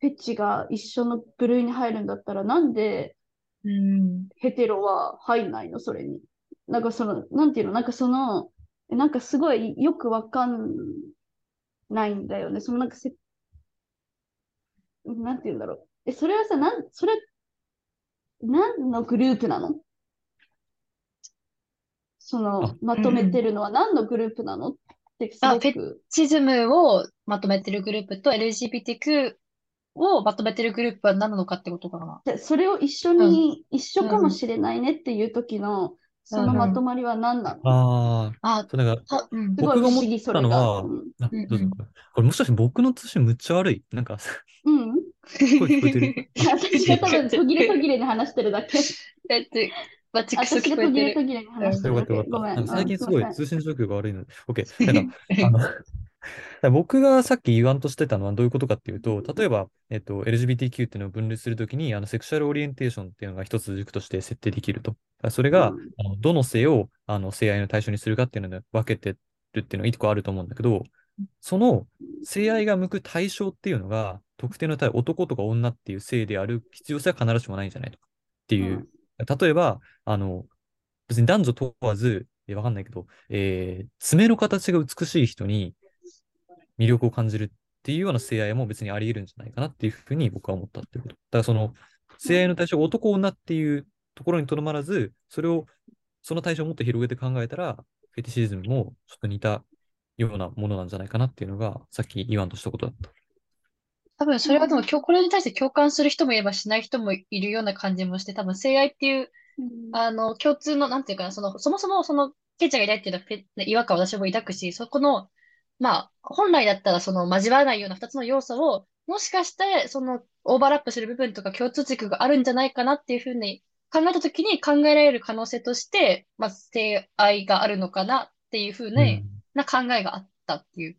Speaker 2: フェチが一緒の部類に入るんだったら、なんで、
Speaker 1: うん、
Speaker 2: ヘテロは入んないの？それに。なんかその、なんていうの？なんかその、なんかすごいよくわかんないんだよね。そのなんかせ、なんていうんだろう。え、それはさ、なん、それ、何のグループなの？その、まとめてるのは何のグループなの？っ。
Speaker 1: あ、フェチズムをまとめてるグループと LGBTQ をまとめてるグループは何なのかってことかな。
Speaker 2: で、それを一緒に、一緒かもしれないねっていう時の、そのまとまりは何なの、
Speaker 3: ああ、
Speaker 1: あ、
Speaker 3: そうだから、僕が思ったのは、あ、どうぞ、これもしかして僕の通信むっちゃ悪い？なんか、
Speaker 2: うん。
Speaker 3: 声聞こえてる？
Speaker 2: 私が多分途切れ途切れに話してるだけ。
Speaker 1: えっと、バチクソ聞こえてる。
Speaker 2: 途切れ途切れに話してるだけ。ごめん。
Speaker 3: 最近すごい通信状況が悪いので。OK。なんか、あの、僕がさっき言わんとしてたのはどういうことかっていうと、例えば、えっと、LGBTQ っていうのを分類するときに、あの、セクシャルオリエンテーションっていうのが一つ軸として設定できると。それが、うん、あのどの性を、あの、性愛の対象にするかっていうので分けてるっていうのは一個あると思うんだけど、その性愛が向く対象っていうのが、特定の対男とか女っていう性である必要性は必ずしもないんじゃないとかっていう。例えば、あの、別に男女問わず、わかんないけど、えー、爪の形が美しい人に、魅力を感じるっていうような性愛も別にあり得るんじゃないかなっていうふうに僕は思ったっていうこと。だからその、性愛の対象が男女っていうところにとどまらず、それを、その対象をもっと広げて考えたら、フェティシズムもちょっと似たようなものなんじゃないかなっていうのが、さっき言わんとしたことだった。
Speaker 1: 多分それはでも、今日これに対して共感する人もいればしない人もいるような感じもして、多分性愛っていう、あの、共通の、なんていうかな、その、そもそもその、ケイちゃんがいないっていうのは違和感を私も抱くし、そこのまあ、本来だったらその交わらないような二つの要素を、もしかしてそのオーバーラップする部分とか共通軸があるんじゃないかなっていうふうに考えたときに考えられる可能性として、まあ、性愛があるのかなっていうふうに、な考えがあったっていう。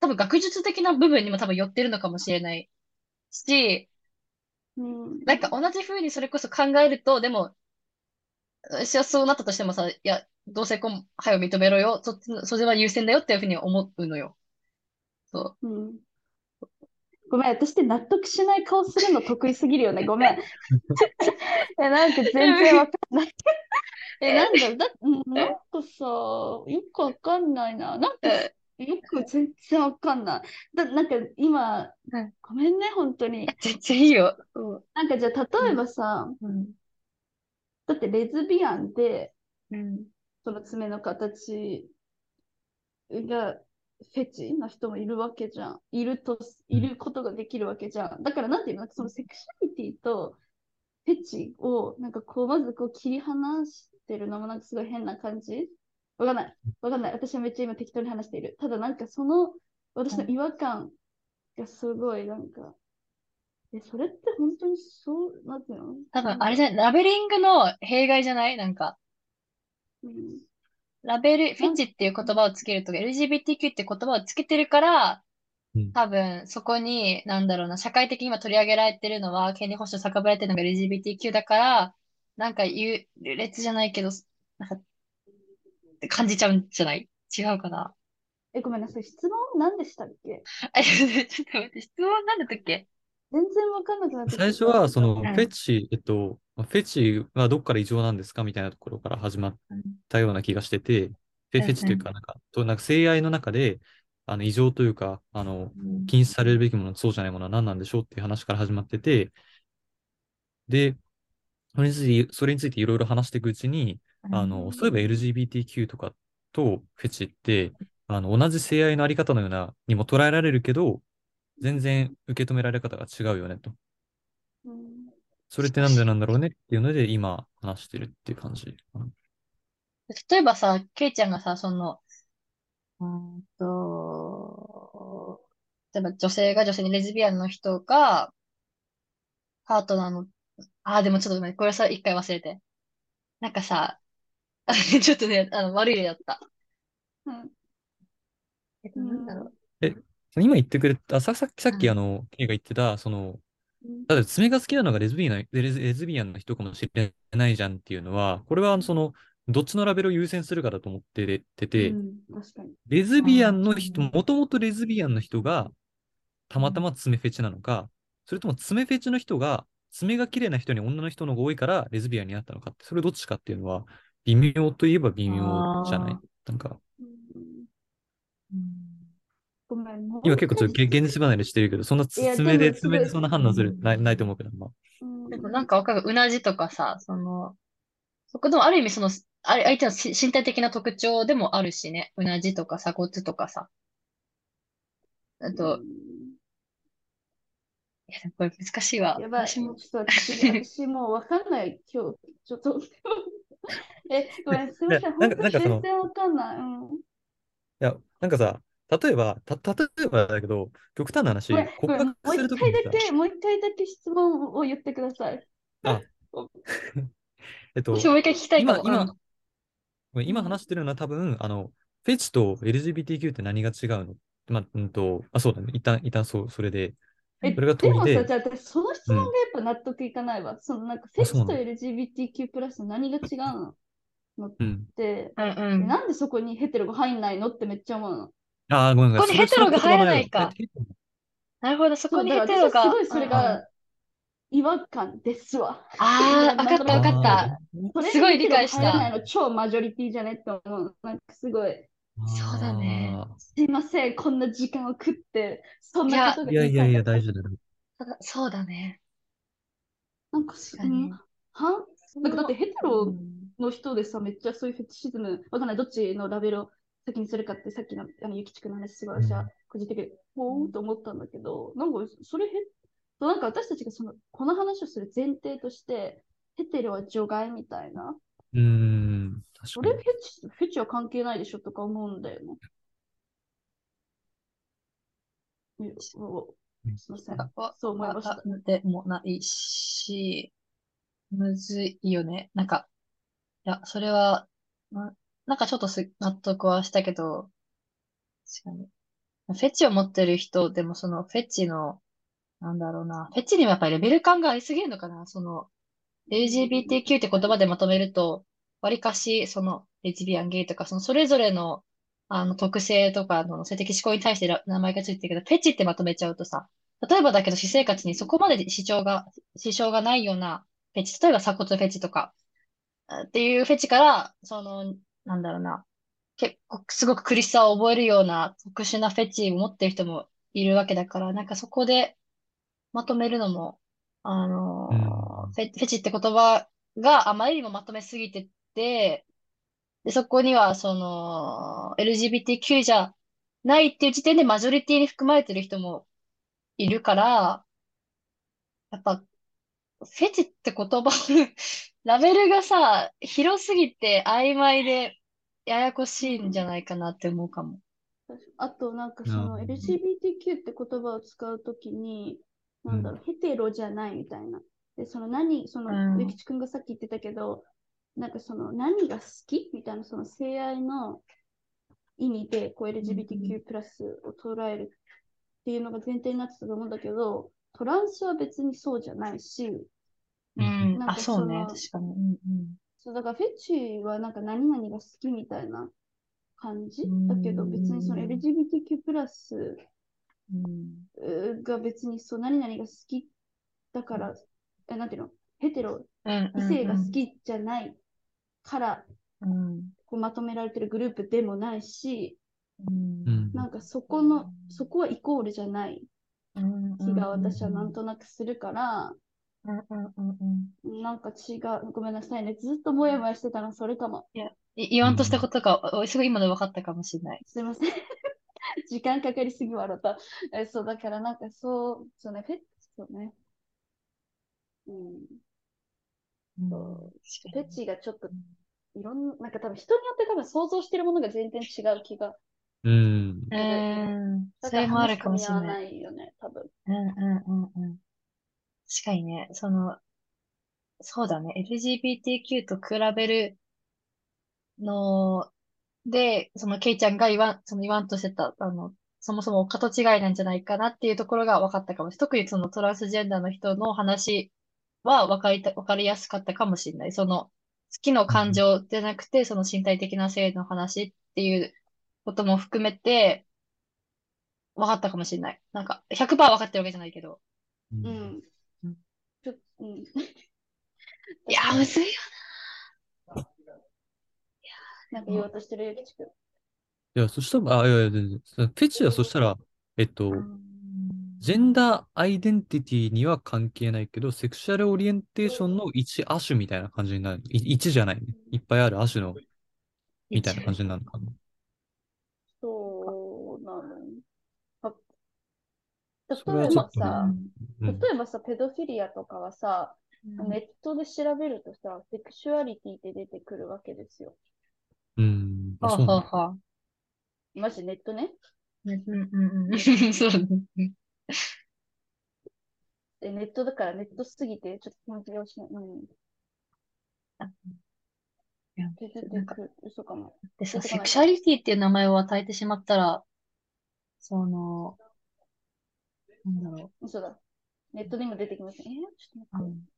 Speaker 1: 多分学術的な部分にも多分寄ってるのかもしれないし、
Speaker 2: うん、
Speaker 1: なんか同じふうにそれこそ考えると、でも、私はそうなったとしてもさ、いや、同性婚、はよ認めろよ。そっちの、それは優先だよっていうふうに思うのよ。そ
Speaker 2: う。うん。ごめん、私って納得しない顔するの得意すぎるよね。ごめん。え、なんか全然わかんない。え、なんだ、だ、なんかさ、よくわかんないな。なんか、よく全然わかんない。だ、なんか今、ごめんね、本当に。
Speaker 1: 全然いいよ。
Speaker 2: なんかじゃあ、例えばさ、
Speaker 1: うん、
Speaker 2: だってレズビアンで、
Speaker 1: うん、
Speaker 2: その爪の形がフェチな人もいるわけじゃん。いると、いることができるわけじゃん。だからなんていうのそのセクシャリティとフェチをなんかこうまずこう切り離してるのもなんかすごい変な感じわかんない。わかんない。私はめっちゃ今適当に話している。ただなんかその、私の違和感がすごいなんか、え、それって本当にそう、なんていうの？
Speaker 1: 多分、あれじゃない、ラベリングの弊害じゃない？なんか、
Speaker 2: うん。
Speaker 1: ラベル、フェチっていう言葉をつけるとか、LGBTQ って言葉をつけてるから、
Speaker 3: うん
Speaker 1: 多分、そこに、なんだろうな、社会的に今取り上げられてるのは、権利保障叫ばれてるのが LGBTQ だから、なんか優劣じゃないけど、なんか、って感じちゃうんじゃない？違うかな？
Speaker 2: え、ごめんなさい。質問何でしたっけ？
Speaker 1: あ、ちょっと待って、質問なんだったっけ？
Speaker 2: 全然わかんなくなって
Speaker 3: 最初は、その、フ
Speaker 1: ん。
Speaker 3: ェチ、えっと、フェチはどっから異常なんですかみたいなところから始まったような気がしてて、フェ
Speaker 1: うん。
Speaker 3: フェチというか、なんか、となんか性愛の中で、あの、異常というか、あの、
Speaker 1: うん。
Speaker 3: 禁止されるべきもの、そうじゃないものは何なんでしょうっていう話から始まってて、で、それについて、それについていろいろ話していくうちに、あの、そういえば LGBTQ とかとフェチって、あの、同じ性愛のあり方のような、にも捉えられるけど、全然受け止められ方が違うよねと。
Speaker 2: うん
Speaker 3: それってなんでなんだろうねっていうので、今話してるっていう感じ。
Speaker 1: 例えばさ、ケイちゃんがさ、その、うーんと、例えば女性が女性にレズビアンの人が、パートナーの、あー、でもちょっとごめん、これさ、一回忘れて。なんかさ、ちょっとね、あの、悪い例だった。
Speaker 2: うん。
Speaker 1: えっと、なんだろう。
Speaker 3: 今言ってくれた、ささっき、さっき
Speaker 1: うん。
Speaker 3: あの、ケイが言ってた、その、
Speaker 2: うん。
Speaker 3: ただ爪が好きなのがレズビアンな、レズレズビアンの人かもしれないじゃんっていうのは、これはその、どっちのラベルを優先するかだと思ってて、
Speaker 2: うん。確かに。
Speaker 3: レズビアンの人、もともとレズビアンの人がたまたま爪フェチなのか、それとも爪フェチの人が爪が綺麗な人に女の人の方が多いからレズビアンになったのかって、それどっちかっていうのは微妙といえば微妙じゃない？
Speaker 1: あ
Speaker 3: なんか、
Speaker 2: ごめん、
Speaker 3: 今結構ちょっと現実離れしてるけど、そんな爪で、爪でそんな反応するないないと思うけど、まあ。
Speaker 2: うん
Speaker 1: でもなんかわかる。うなじとかさ、その、そこでもある意味その、あれ相手のし身体的な特徴でもあるしね。うなじとか鎖骨とかさ。あと、いや、これ難しいわ。
Speaker 2: やばい。
Speaker 1: 私も。
Speaker 2: ちょっと私、私もうわかんない。今日、ちょっと。え、ごめん、すみません。
Speaker 3: ななんか
Speaker 2: 本当
Speaker 3: なんかその
Speaker 2: 全然わかんない。うん。
Speaker 3: いや、なんかさ、例えば、た、例えばだけど、極端な話、告白する
Speaker 2: 一
Speaker 3: ときにさ、
Speaker 2: 回だけ、もう一回だけ質問を言ってください。
Speaker 3: あ、えっと、
Speaker 1: 私もう一回聞きたいか
Speaker 3: 今、
Speaker 1: も。
Speaker 3: 今、今話してるのは多分、あの、フェチと LGBTQ って何が違うの？まあ、うんと、あ、そうだね。一旦、一旦そう、それで、
Speaker 2: え、
Speaker 3: それが
Speaker 2: でもさ、
Speaker 3: 問いで
Speaker 2: じゃあ私、その質問がやっぱ納得いかないわ。そのなんか、フェチと LGBTQ プラス何が違うのっ
Speaker 3: うん。
Speaker 2: て、
Speaker 1: うんう
Speaker 2: え
Speaker 1: ん。
Speaker 2: なんでそこにヘテロが入んないのってめっちゃ思うの？
Speaker 3: ああ、ごめんごめん。
Speaker 1: ここにヘテロが入らないかなるほど、そこにヘテロが。
Speaker 2: すごいそれ
Speaker 1: うんうん
Speaker 2: が違和感ですわ。
Speaker 1: ああ、わかったわかっ
Speaker 3: あ
Speaker 1: た。すごい理解した
Speaker 2: ヘテロが入らないの超マジョリティじゃねって思う。なんかすごい、
Speaker 1: そうだね。
Speaker 3: あ
Speaker 2: すいません、こんな時間を食って、そんなこと
Speaker 3: ー
Speaker 2: が
Speaker 3: いやいやいや、大丈夫だよ。
Speaker 1: ただそうだね。
Speaker 2: なんかす、
Speaker 1: 確かに。
Speaker 2: うんはなんかだってヘテロ
Speaker 1: うん
Speaker 2: の人でさ、めっちゃそういうフェチシズム、わかんない、どっちのラベルを先にするかって、さっきのあのゆきちくんの話、すごい私は個人的に、おーと思ったんだけど、なんかそれへ、なんか私たちがそのこの話をする前提として、ヘテロは除外みたいな、
Speaker 3: うーん、
Speaker 2: そ。れフェチ、フェチは関係ないでしょとか思うんだよね。すいません。
Speaker 1: わ
Speaker 2: そう思いました
Speaker 1: わでもないし、むずいよね。なんか、いや、それは、ななんかちょっとす納得はしたけど、確かに。フェチを持ってる人でもそのフェチの、なんだろうな、フェチにもやっぱりレベル感がありすぎるのかな。その、LGBTQ って言葉でまとめると、わりかし、その、レズビアン、ゲイとか、そのそれぞれの、あの、特性とかの性的指向に対してら名前がついてるけど、フェチってまとめちゃうとさ、例えばだけど、私生活にそこまで支障が、支障がないようなフェチ、例えば鎖骨フェチとか、あっていうフェチから、その、なんだろうな、結構すごく苦しさを覚えるような特殊なフェチを持ってる人もいるわけだから、なんかそこでまとめるのも、あの
Speaker 3: うん。
Speaker 1: フェチって言葉があまりにもまとめすぎてて、で、そこにはその LGBTQ じゃないっていう時点でマジョリティに含まれてる人もいるから、やっぱ、フェチって言葉、ラベルがさ、広すぎて曖昧で、ややこしいんじゃないかなって思うかも。
Speaker 2: あと、なんかその
Speaker 3: うん
Speaker 2: LGBTQ って言葉を使うときに、なんだろう、ヘテロじゃないみたいな。で、その何、その、
Speaker 1: うん
Speaker 2: ゆきちくんがさっき言ってたけど、なんかその何が好きみたいな、その性愛の意味で、こう LGBTQ プラスを捉えるっていうのが前提になってたと思うんだけど、トランスは別にそうじゃないし、
Speaker 1: うん。あ、
Speaker 2: なんか
Speaker 1: そうね。
Speaker 2: その
Speaker 1: 確かに。うん
Speaker 2: そうだからフェチはなんか何々が好きみたいな感じ？
Speaker 1: うん
Speaker 2: だけど別にその LGBTQ プラスが別にそう何々が好きだから、えなんていうの？ヘテロ、
Speaker 1: うん。
Speaker 2: 異性が好きじゃないから
Speaker 1: うん。
Speaker 2: こうまとめられてるグループでもないし、
Speaker 1: うん。
Speaker 3: うん
Speaker 2: なんかそこの、そこはイコールじゃない
Speaker 1: うん。
Speaker 2: 気が私はなんとなくするから、
Speaker 1: うんうんうんうん。
Speaker 2: なんか違う、ごめんなさいね。ずっともやもやしてたのそれかも。
Speaker 1: い言わんとしたことが、おすごい今で分かったかもしれない。
Speaker 2: すいません。時間かかりすぎわろた。えそう、だからなんかそう、そうね、フェッそうね。うん。そう。フェチがちょっといろんな、なんか多分人によって多分想像してるものが全然違う。気が。
Speaker 3: う。ん。
Speaker 1: う。ん。それもあるかもしれない。
Speaker 2: ないよね、多分。
Speaker 1: う。んう。んう。んう。ん。確かにね、その、そう。だね、LGBTQ と比べるので、そのケイちゃんが言わん、その言わんとしてた、あの、そもそも形違いなんじゃないかなっていう。ところが分かったかもしれない。特にそのトランスジェンダーの人の話は分かりた、分かりやすかったかもしれない。その、好きの感情じゃなくて、その身体的な性の話っていうことも含めて、分かったかもしれない。なんか、100%分かってるわけじゃないけど。
Speaker 3: うん。
Speaker 2: ちょうん。い
Speaker 1: いや、むずいよ
Speaker 2: なんか言おうとしてるゆきちくん。
Speaker 3: いや、そしたら、あ、いやいや、全然。フェチはそしたら、えっと、
Speaker 1: な。
Speaker 3: ジェンダーアイデンティティには関係ないけど、セクシャルオリエンテーションの一亜種みたいな感じになる。い一じゃないね。いっぱいある亜種の、みたいな感じになるのかな。
Speaker 2: そうなの。例えばさ、
Speaker 3: うん。
Speaker 2: 例えばさ、ペドフィリアとかはさ、
Speaker 1: うん
Speaker 2: ネットで調べるとさ、セクシュアリティって出てくるわけですよ。
Speaker 3: うん。あ、
Speaker 1: はあ。はあはあ。
Speaker 2: マジネットね。
Speaker 1: うんうんうんうん。そうね。
Speaker 2: えネットだからネットすぎてちょっと気持ちが落ちない。うん。
Speaker 1: いや
Speaker 2: で出てくる。嘘かも。
Speaker 1: でさ、セクシャリティっていう名前を与えてしまったら、その、なんだろ
Speaker 2: 嘘だ。ネットで今出てきません。えー、ちょっと
Speaker 1: う。
Speaker 2: 待って。
Speaker 1: うん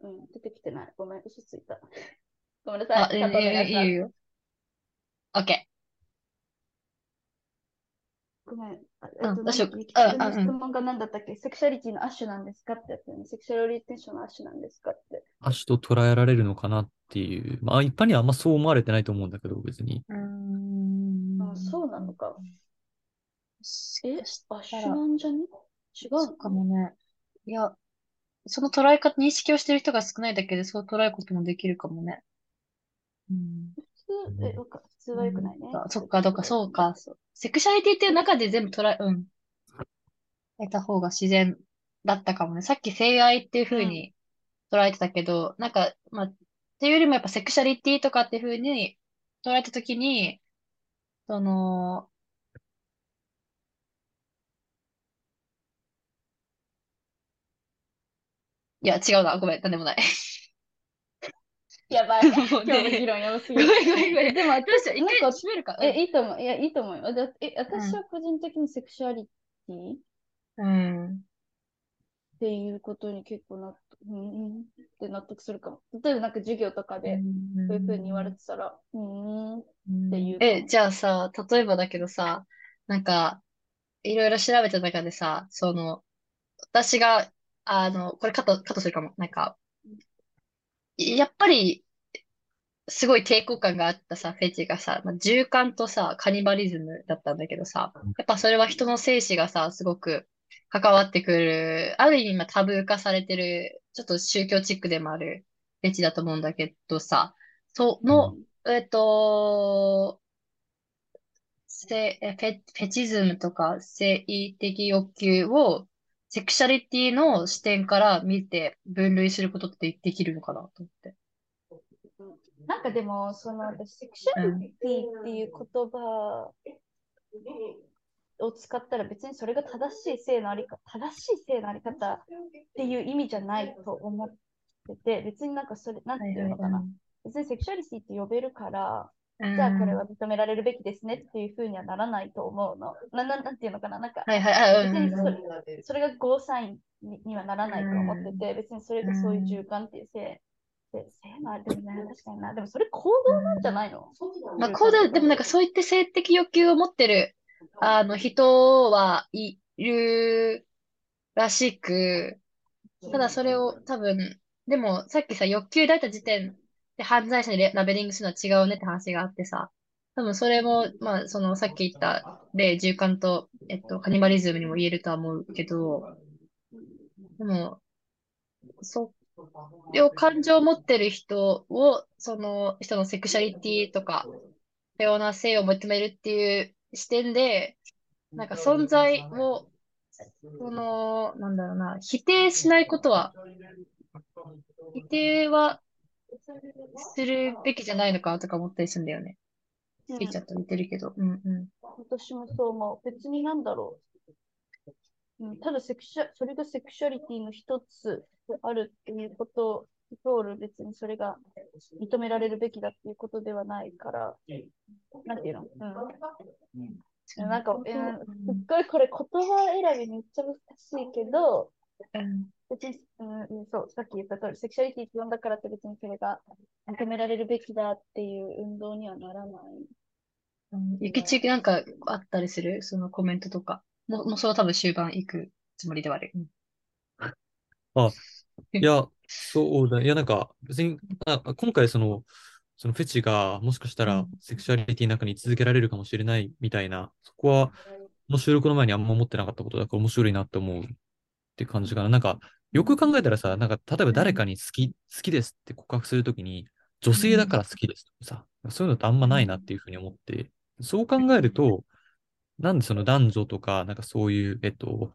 Speaker 2: うん、出てきてない。ごめん、嘘ついた。ごめんなさ
Speaker 1: あ、
Speaker 2: い。
Speaker 1: いい
Speaker 2: いします
Speaker 1: いいよ。オッケ
Speaker 2: ごめん。あえっと、質問が何だったっけ？セクシャリティの亜種なんですかってやつよね。セクシャルオリエンテーションの亜種なんですかって。
Speaker 3: 亜種と捉えられるのかなっていう。まあ、一般にはあんまそう思われてないと思うんだけど、別に。
Speaker 1: ー。うーん。
Speaker 2: あ、そうなのか。え、亜種
Speaker 1: ら
Speaker 2: なんじゃね？違うの？
Speaker 1: そうかもね。いや、その捉え方、認識をしてる人が少ないだけで、そう捉えることもできるかもね。うん。
Speaker 2: 普通、え、わか普通は良くないね。
Speaker 1: あそっか、どっか、そうか。そうセクシャリティっていう中で全部捉え、うん。得た方が自然だったかもね。さっき性愛っていう風に捉えてたけど、なんか、まあ、っていうよりもやっぱセクシャリティとかっていう風に捉えたときに、その、いや、違うな。ごめん、なんでもない。
Speaker 2: やばい。今日の議
Speaker 1: ね、
Speaker 2: 論やばす
Speaker 1: ご
Speaker 2: ぎる。
Speaker 1: めんごめんごめん。
Speaker 2: でも
Speaker 1: どうしよう、一回
Speaker 2: なんか？
Speaker 1: 閉めるか。
Speaker 2: え、いいと思う。いや、いいと思うよ。だえ、私は個人的にセクシュアリティ？っ
Speaker 1: うん。
Speaker 2: ていうことに結構納得、うん、うんって納得するかも。例えばなんか授業とかで、
Speaker 1: うん
Speaker 2: そういうふうに言われてたら、うーん、
Speaker 1: って
Speaker 2: いう
Speaker 1: え、じゃあさ、例えばだけどさ、なんか、いろいろ調べた中でさ、その、私が、あの、これカット、カットするかも。なんか、やっぱり、すごい抵抗感があったさ、フェチがさ、まあ、従姦とさ、カニバリズムだったんだけどさ、やっぱそれは人の生死がさ、すごく関わってくる、ある意味まあタブー化されてる、ちょっと宗教チックでもあるフェチだと思うんだけどさ、その、えっと、せ、えフェ、フェチズムとか性的欲求をセクシャリティの視点から見て分類することってできるのかなと思って。
Speaker 2: なんかでも、その、私セクシャリティっていう言葉を使ったら別にそれが正しい性のあり方、正しい性のあり方っていう意味じゃないと思ってて、別になんかそれ、なんていうのかな。別にセクシャリティって呼べるから、じゃあこれは認められるべきですねっていうふうにはならないと思うの。なななんていうのかな？なんか、
Speaker 1: はいはい、あ、うん。
Speaker 2: 別にそ
Speaker 1: うん
Speaker 2: れそれがゴーサインににはならないと思ってて、別にそれがそういう循環っていう性、で性のあれでもね、確かにな。でもそれ行動なんじゃないの？
Speaker 1: まあ、こうで、でもなんかそういって性的欲求を持ってる、あの、人はいるらしく、ただそれを多分、でもさっきさ、欲求抱いた時点で犯罪者にラベリングするのは違うねって話があってさ、多分それも、まあ、そのさっき言った例、従感と、えっと、カニバリズムにも言えるとは思うけど、でも、それを感情を持ってる人を、その人のセクシャリティとか、多様な性を求めるっていう視点で、なんか存在を、その、なんだろうな、否定しないことは、否定はするべきじゃないのかなとか思ったりするんだよね。
Speaker 2: うん
Speaker 1: スピーチャーと似てるけど。うんうん。
Speaker 2: 私もそう思う。別になんだろう。うん、ただセクシャ、それがセクシャリティの一つであるっていうことイコール別にそれが認められるべきだっていうことではないから、なんていうの？うん。なんか、うん、すっごいこれ言葉選びめっちゃ難しいけど、
Speaker 1: うん
Speaker 2: 別に、うん、そう、さっき言った通り、セクシャリティって呼んだからって別にそれが認められるべきだっていう運動にはならない。
Speaker 1: うんゆきちなんかあったりする？そのコメントとか。もう、もうそれは多分終盤行くつもりではある。うん
Speaker 3: あ、いや、そうだ。いや、なんか、別に、あ、今回その、そのフェチがもしかしたら
Speaker 1: うん
Speaker 3: セクシュアリティの中に続けられるかもしれないみたいな、そこは、この収録の前にあんま思ってなかったことだから面白いなって思うって感じかな。なんか、よく考えたらさ、なんか、例えば誰かに好き、好きですって告白するときに、女性だから好きですとかさ、そういうのってあんまないなっていうふうに思って、そう考えると、なんでその男女とか、なんかそういう、えっと、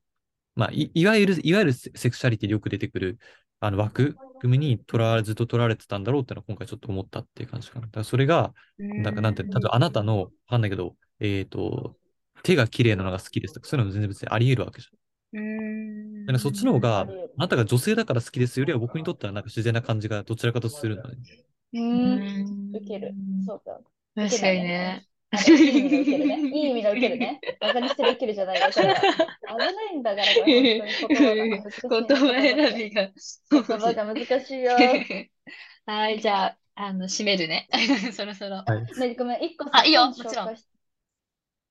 Speaker 3: まあ、い、いわゆる、いわゆるセセクシャリティでよく出てくる、あの枠組みにとらわずっと取られてたんだろうってのは今回ちょっと思ったっていう感じかな。だからそれが、なんかなんて、例えばあなたの、わかんないけど、えっと、手が綺麗なのが好きですとか、そういうのも全然別にあり得るわけじゃん。
Speaker 1: うん。
Speaker 3: そっちの方が、あなたが女性だから好きですよりは僕にとってはなんか自然な感じがどちらかとするのね。
Speaker 2: う。
Speaker 1: うんん。
Speaker 2: 受ける。そうか。
Speaker 1: 確かにね。
Speaker 2: いい意味の受けるね。バカにしてる受けるじゃないよ。それは危ないんだから、言葉
Speaker 1: 選びが。
Speaker 2: 言葉が難しいよ。
Speaker 1: はい、じゃあ、あの、締めるね。そろそろ。
Speaker 3: はい。
Speaker 2: ね、ごめん、一個
Speaker 1: あいいよもちろん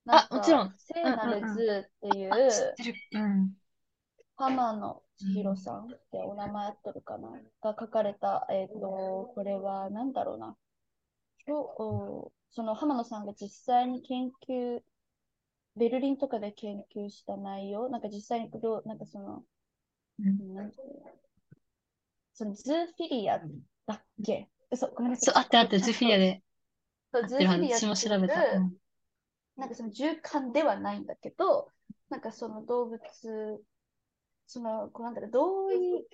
Speaker 1: あもちろん。
Speaker 2: 聖なる図っていう、
Speaker 1: あ、知ってる。うん。
Speaker 2: 浜野千尋さんってお名前合ってるかな？が書かれた、えっと、これは何だろうな。今日おその浜野さんが実際に研究、ベルリンとかで研究した内容、なんか実際にどう、なんかその、
Speaker 1: うん
Speaker 2: そのズーフィリアだっけ？嘘、ごめんなさ
Speaker 1: そう、
Speaker 2: い。
Speaker 1: あってあって、ズフィアで
Speaker 2: そう。ズーフィリア
Speaker 1: 私も調べた。うん
Speaker 2: なんかその循環ではないんだけど、なんかその動物、その、こうなんだろう、同意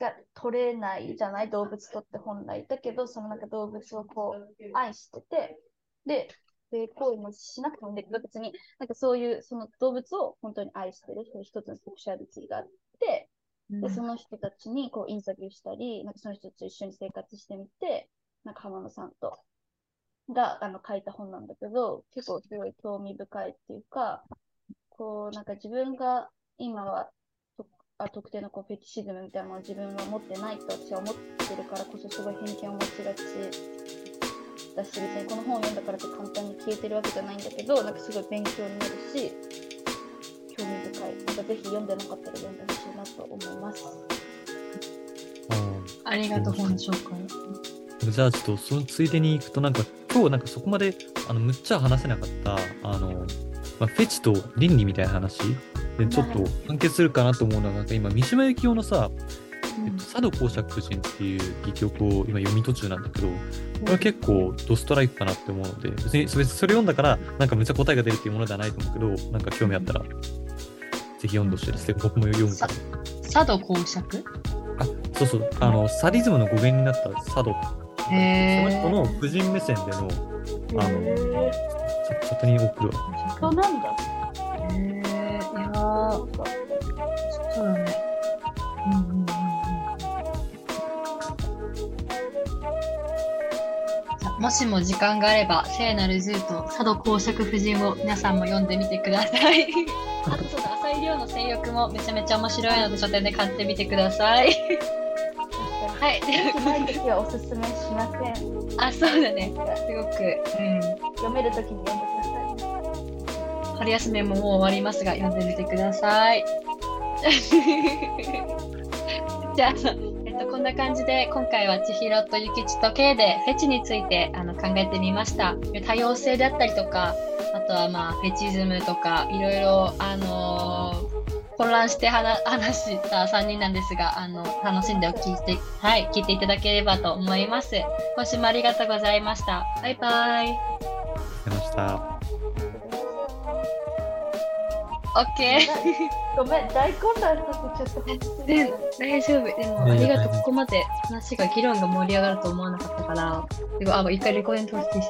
Speaker 2: が取れないじゃない動物とって本来。だけど、そのなんか動物をこう愛してて、で、で行為もしなくてもいいんだけど、別になんかそういうその動物を本当に愛してる、そういう一つのセクシュアリティがあって、で、その人たちにこうインタビューしたり、なんかその人たちと一緒に生活してみて、なんか浜野さんとがあの書いた本なんだけど、結構すごい興味深いっていうか、こうなんか自分が今はとあ特定のこうフェティシズムみたいなものを自分は持ってないと私は思ってるからこそすごい偏見を持ちがちだし、別にこの本を読んだからって簡単に消えてるわけじゃないんだけど、なんかすごい勉強になるし、興味深い。なんかぜひ読んでなかったら読んでほしいなと思います。
Speaker 3: あ
Speaker 1: ありがとう、本紹介。
Speaker 3: ーじゃあちょっとそのついでに行くとなんか今日なんかそこまであのむっちゃ話せなかったあの、まあ、フェチと倫理みたいな話でちょっと関係するかなと思うのはなんか今三島由紀夫のさ、えっと、佐渡公爵夫人っていう戯曲を今読み途中なんだけどこれは結構ドストライクかなって思うので別にそれ読んだからなんかめっちゃ答えが出るっていうものではないと思うけどなんか興味あったらぜぜひ読んでほしいです。僕も読むから。
Speaker 1: 佐渡公爵？
Speaker 3: あ、そうそう。あの、サディズムの語源になった佐渡。
Speaker 1: へ
Speaker 3: その人の婦人目線での、あの、
Speaker 2: へ
Speaker 3: チャットに送るわ。
Speaker 2: ーそうなんだ。
Speaker 1: えー、いやー、
Speaker 2: そう
Speaker 1: だね。うんうんうんうん。じゃあもしも時間があれば、聖なるズーとサド侯爵夫人を皆さんも読んでみてください。あ とそうだ、朝井リョウの正欲もめちゃめちゃ面白いので書店で買ってみてください。はい。
Speaker 2: ないときはおすすめしません。
Speaker 1: あ、そうだね。すごく、うん。
Speaker 2: 読めるときに読んでください。
Speaker 1: 春休みももう終わりますが、読んでみてください。じゃあ、えっと、こんな感じで、今回は千尋とゆきちと K でフェチについてあの考えてみました。多様性であったりとか、あとはまあ、フェチズムとか、いろいろ、あのー混乱して話した3人なんですが、あの、楽しんでお聞いて、はい、聞いていただければと思います。今週もありがとうございました。バイバイ。
Speaker 3: 出ました。
Speaker 1: OK。
Speaker 2: ごめん、大混乱させちゃった。
Speaker 1: で大丈夫。でも、
Speaker 3: ね
Speaker 1: ありがとう。ここまで話が、議論が盛り上がると思わなかったから、でもあ、一回レコーディング通して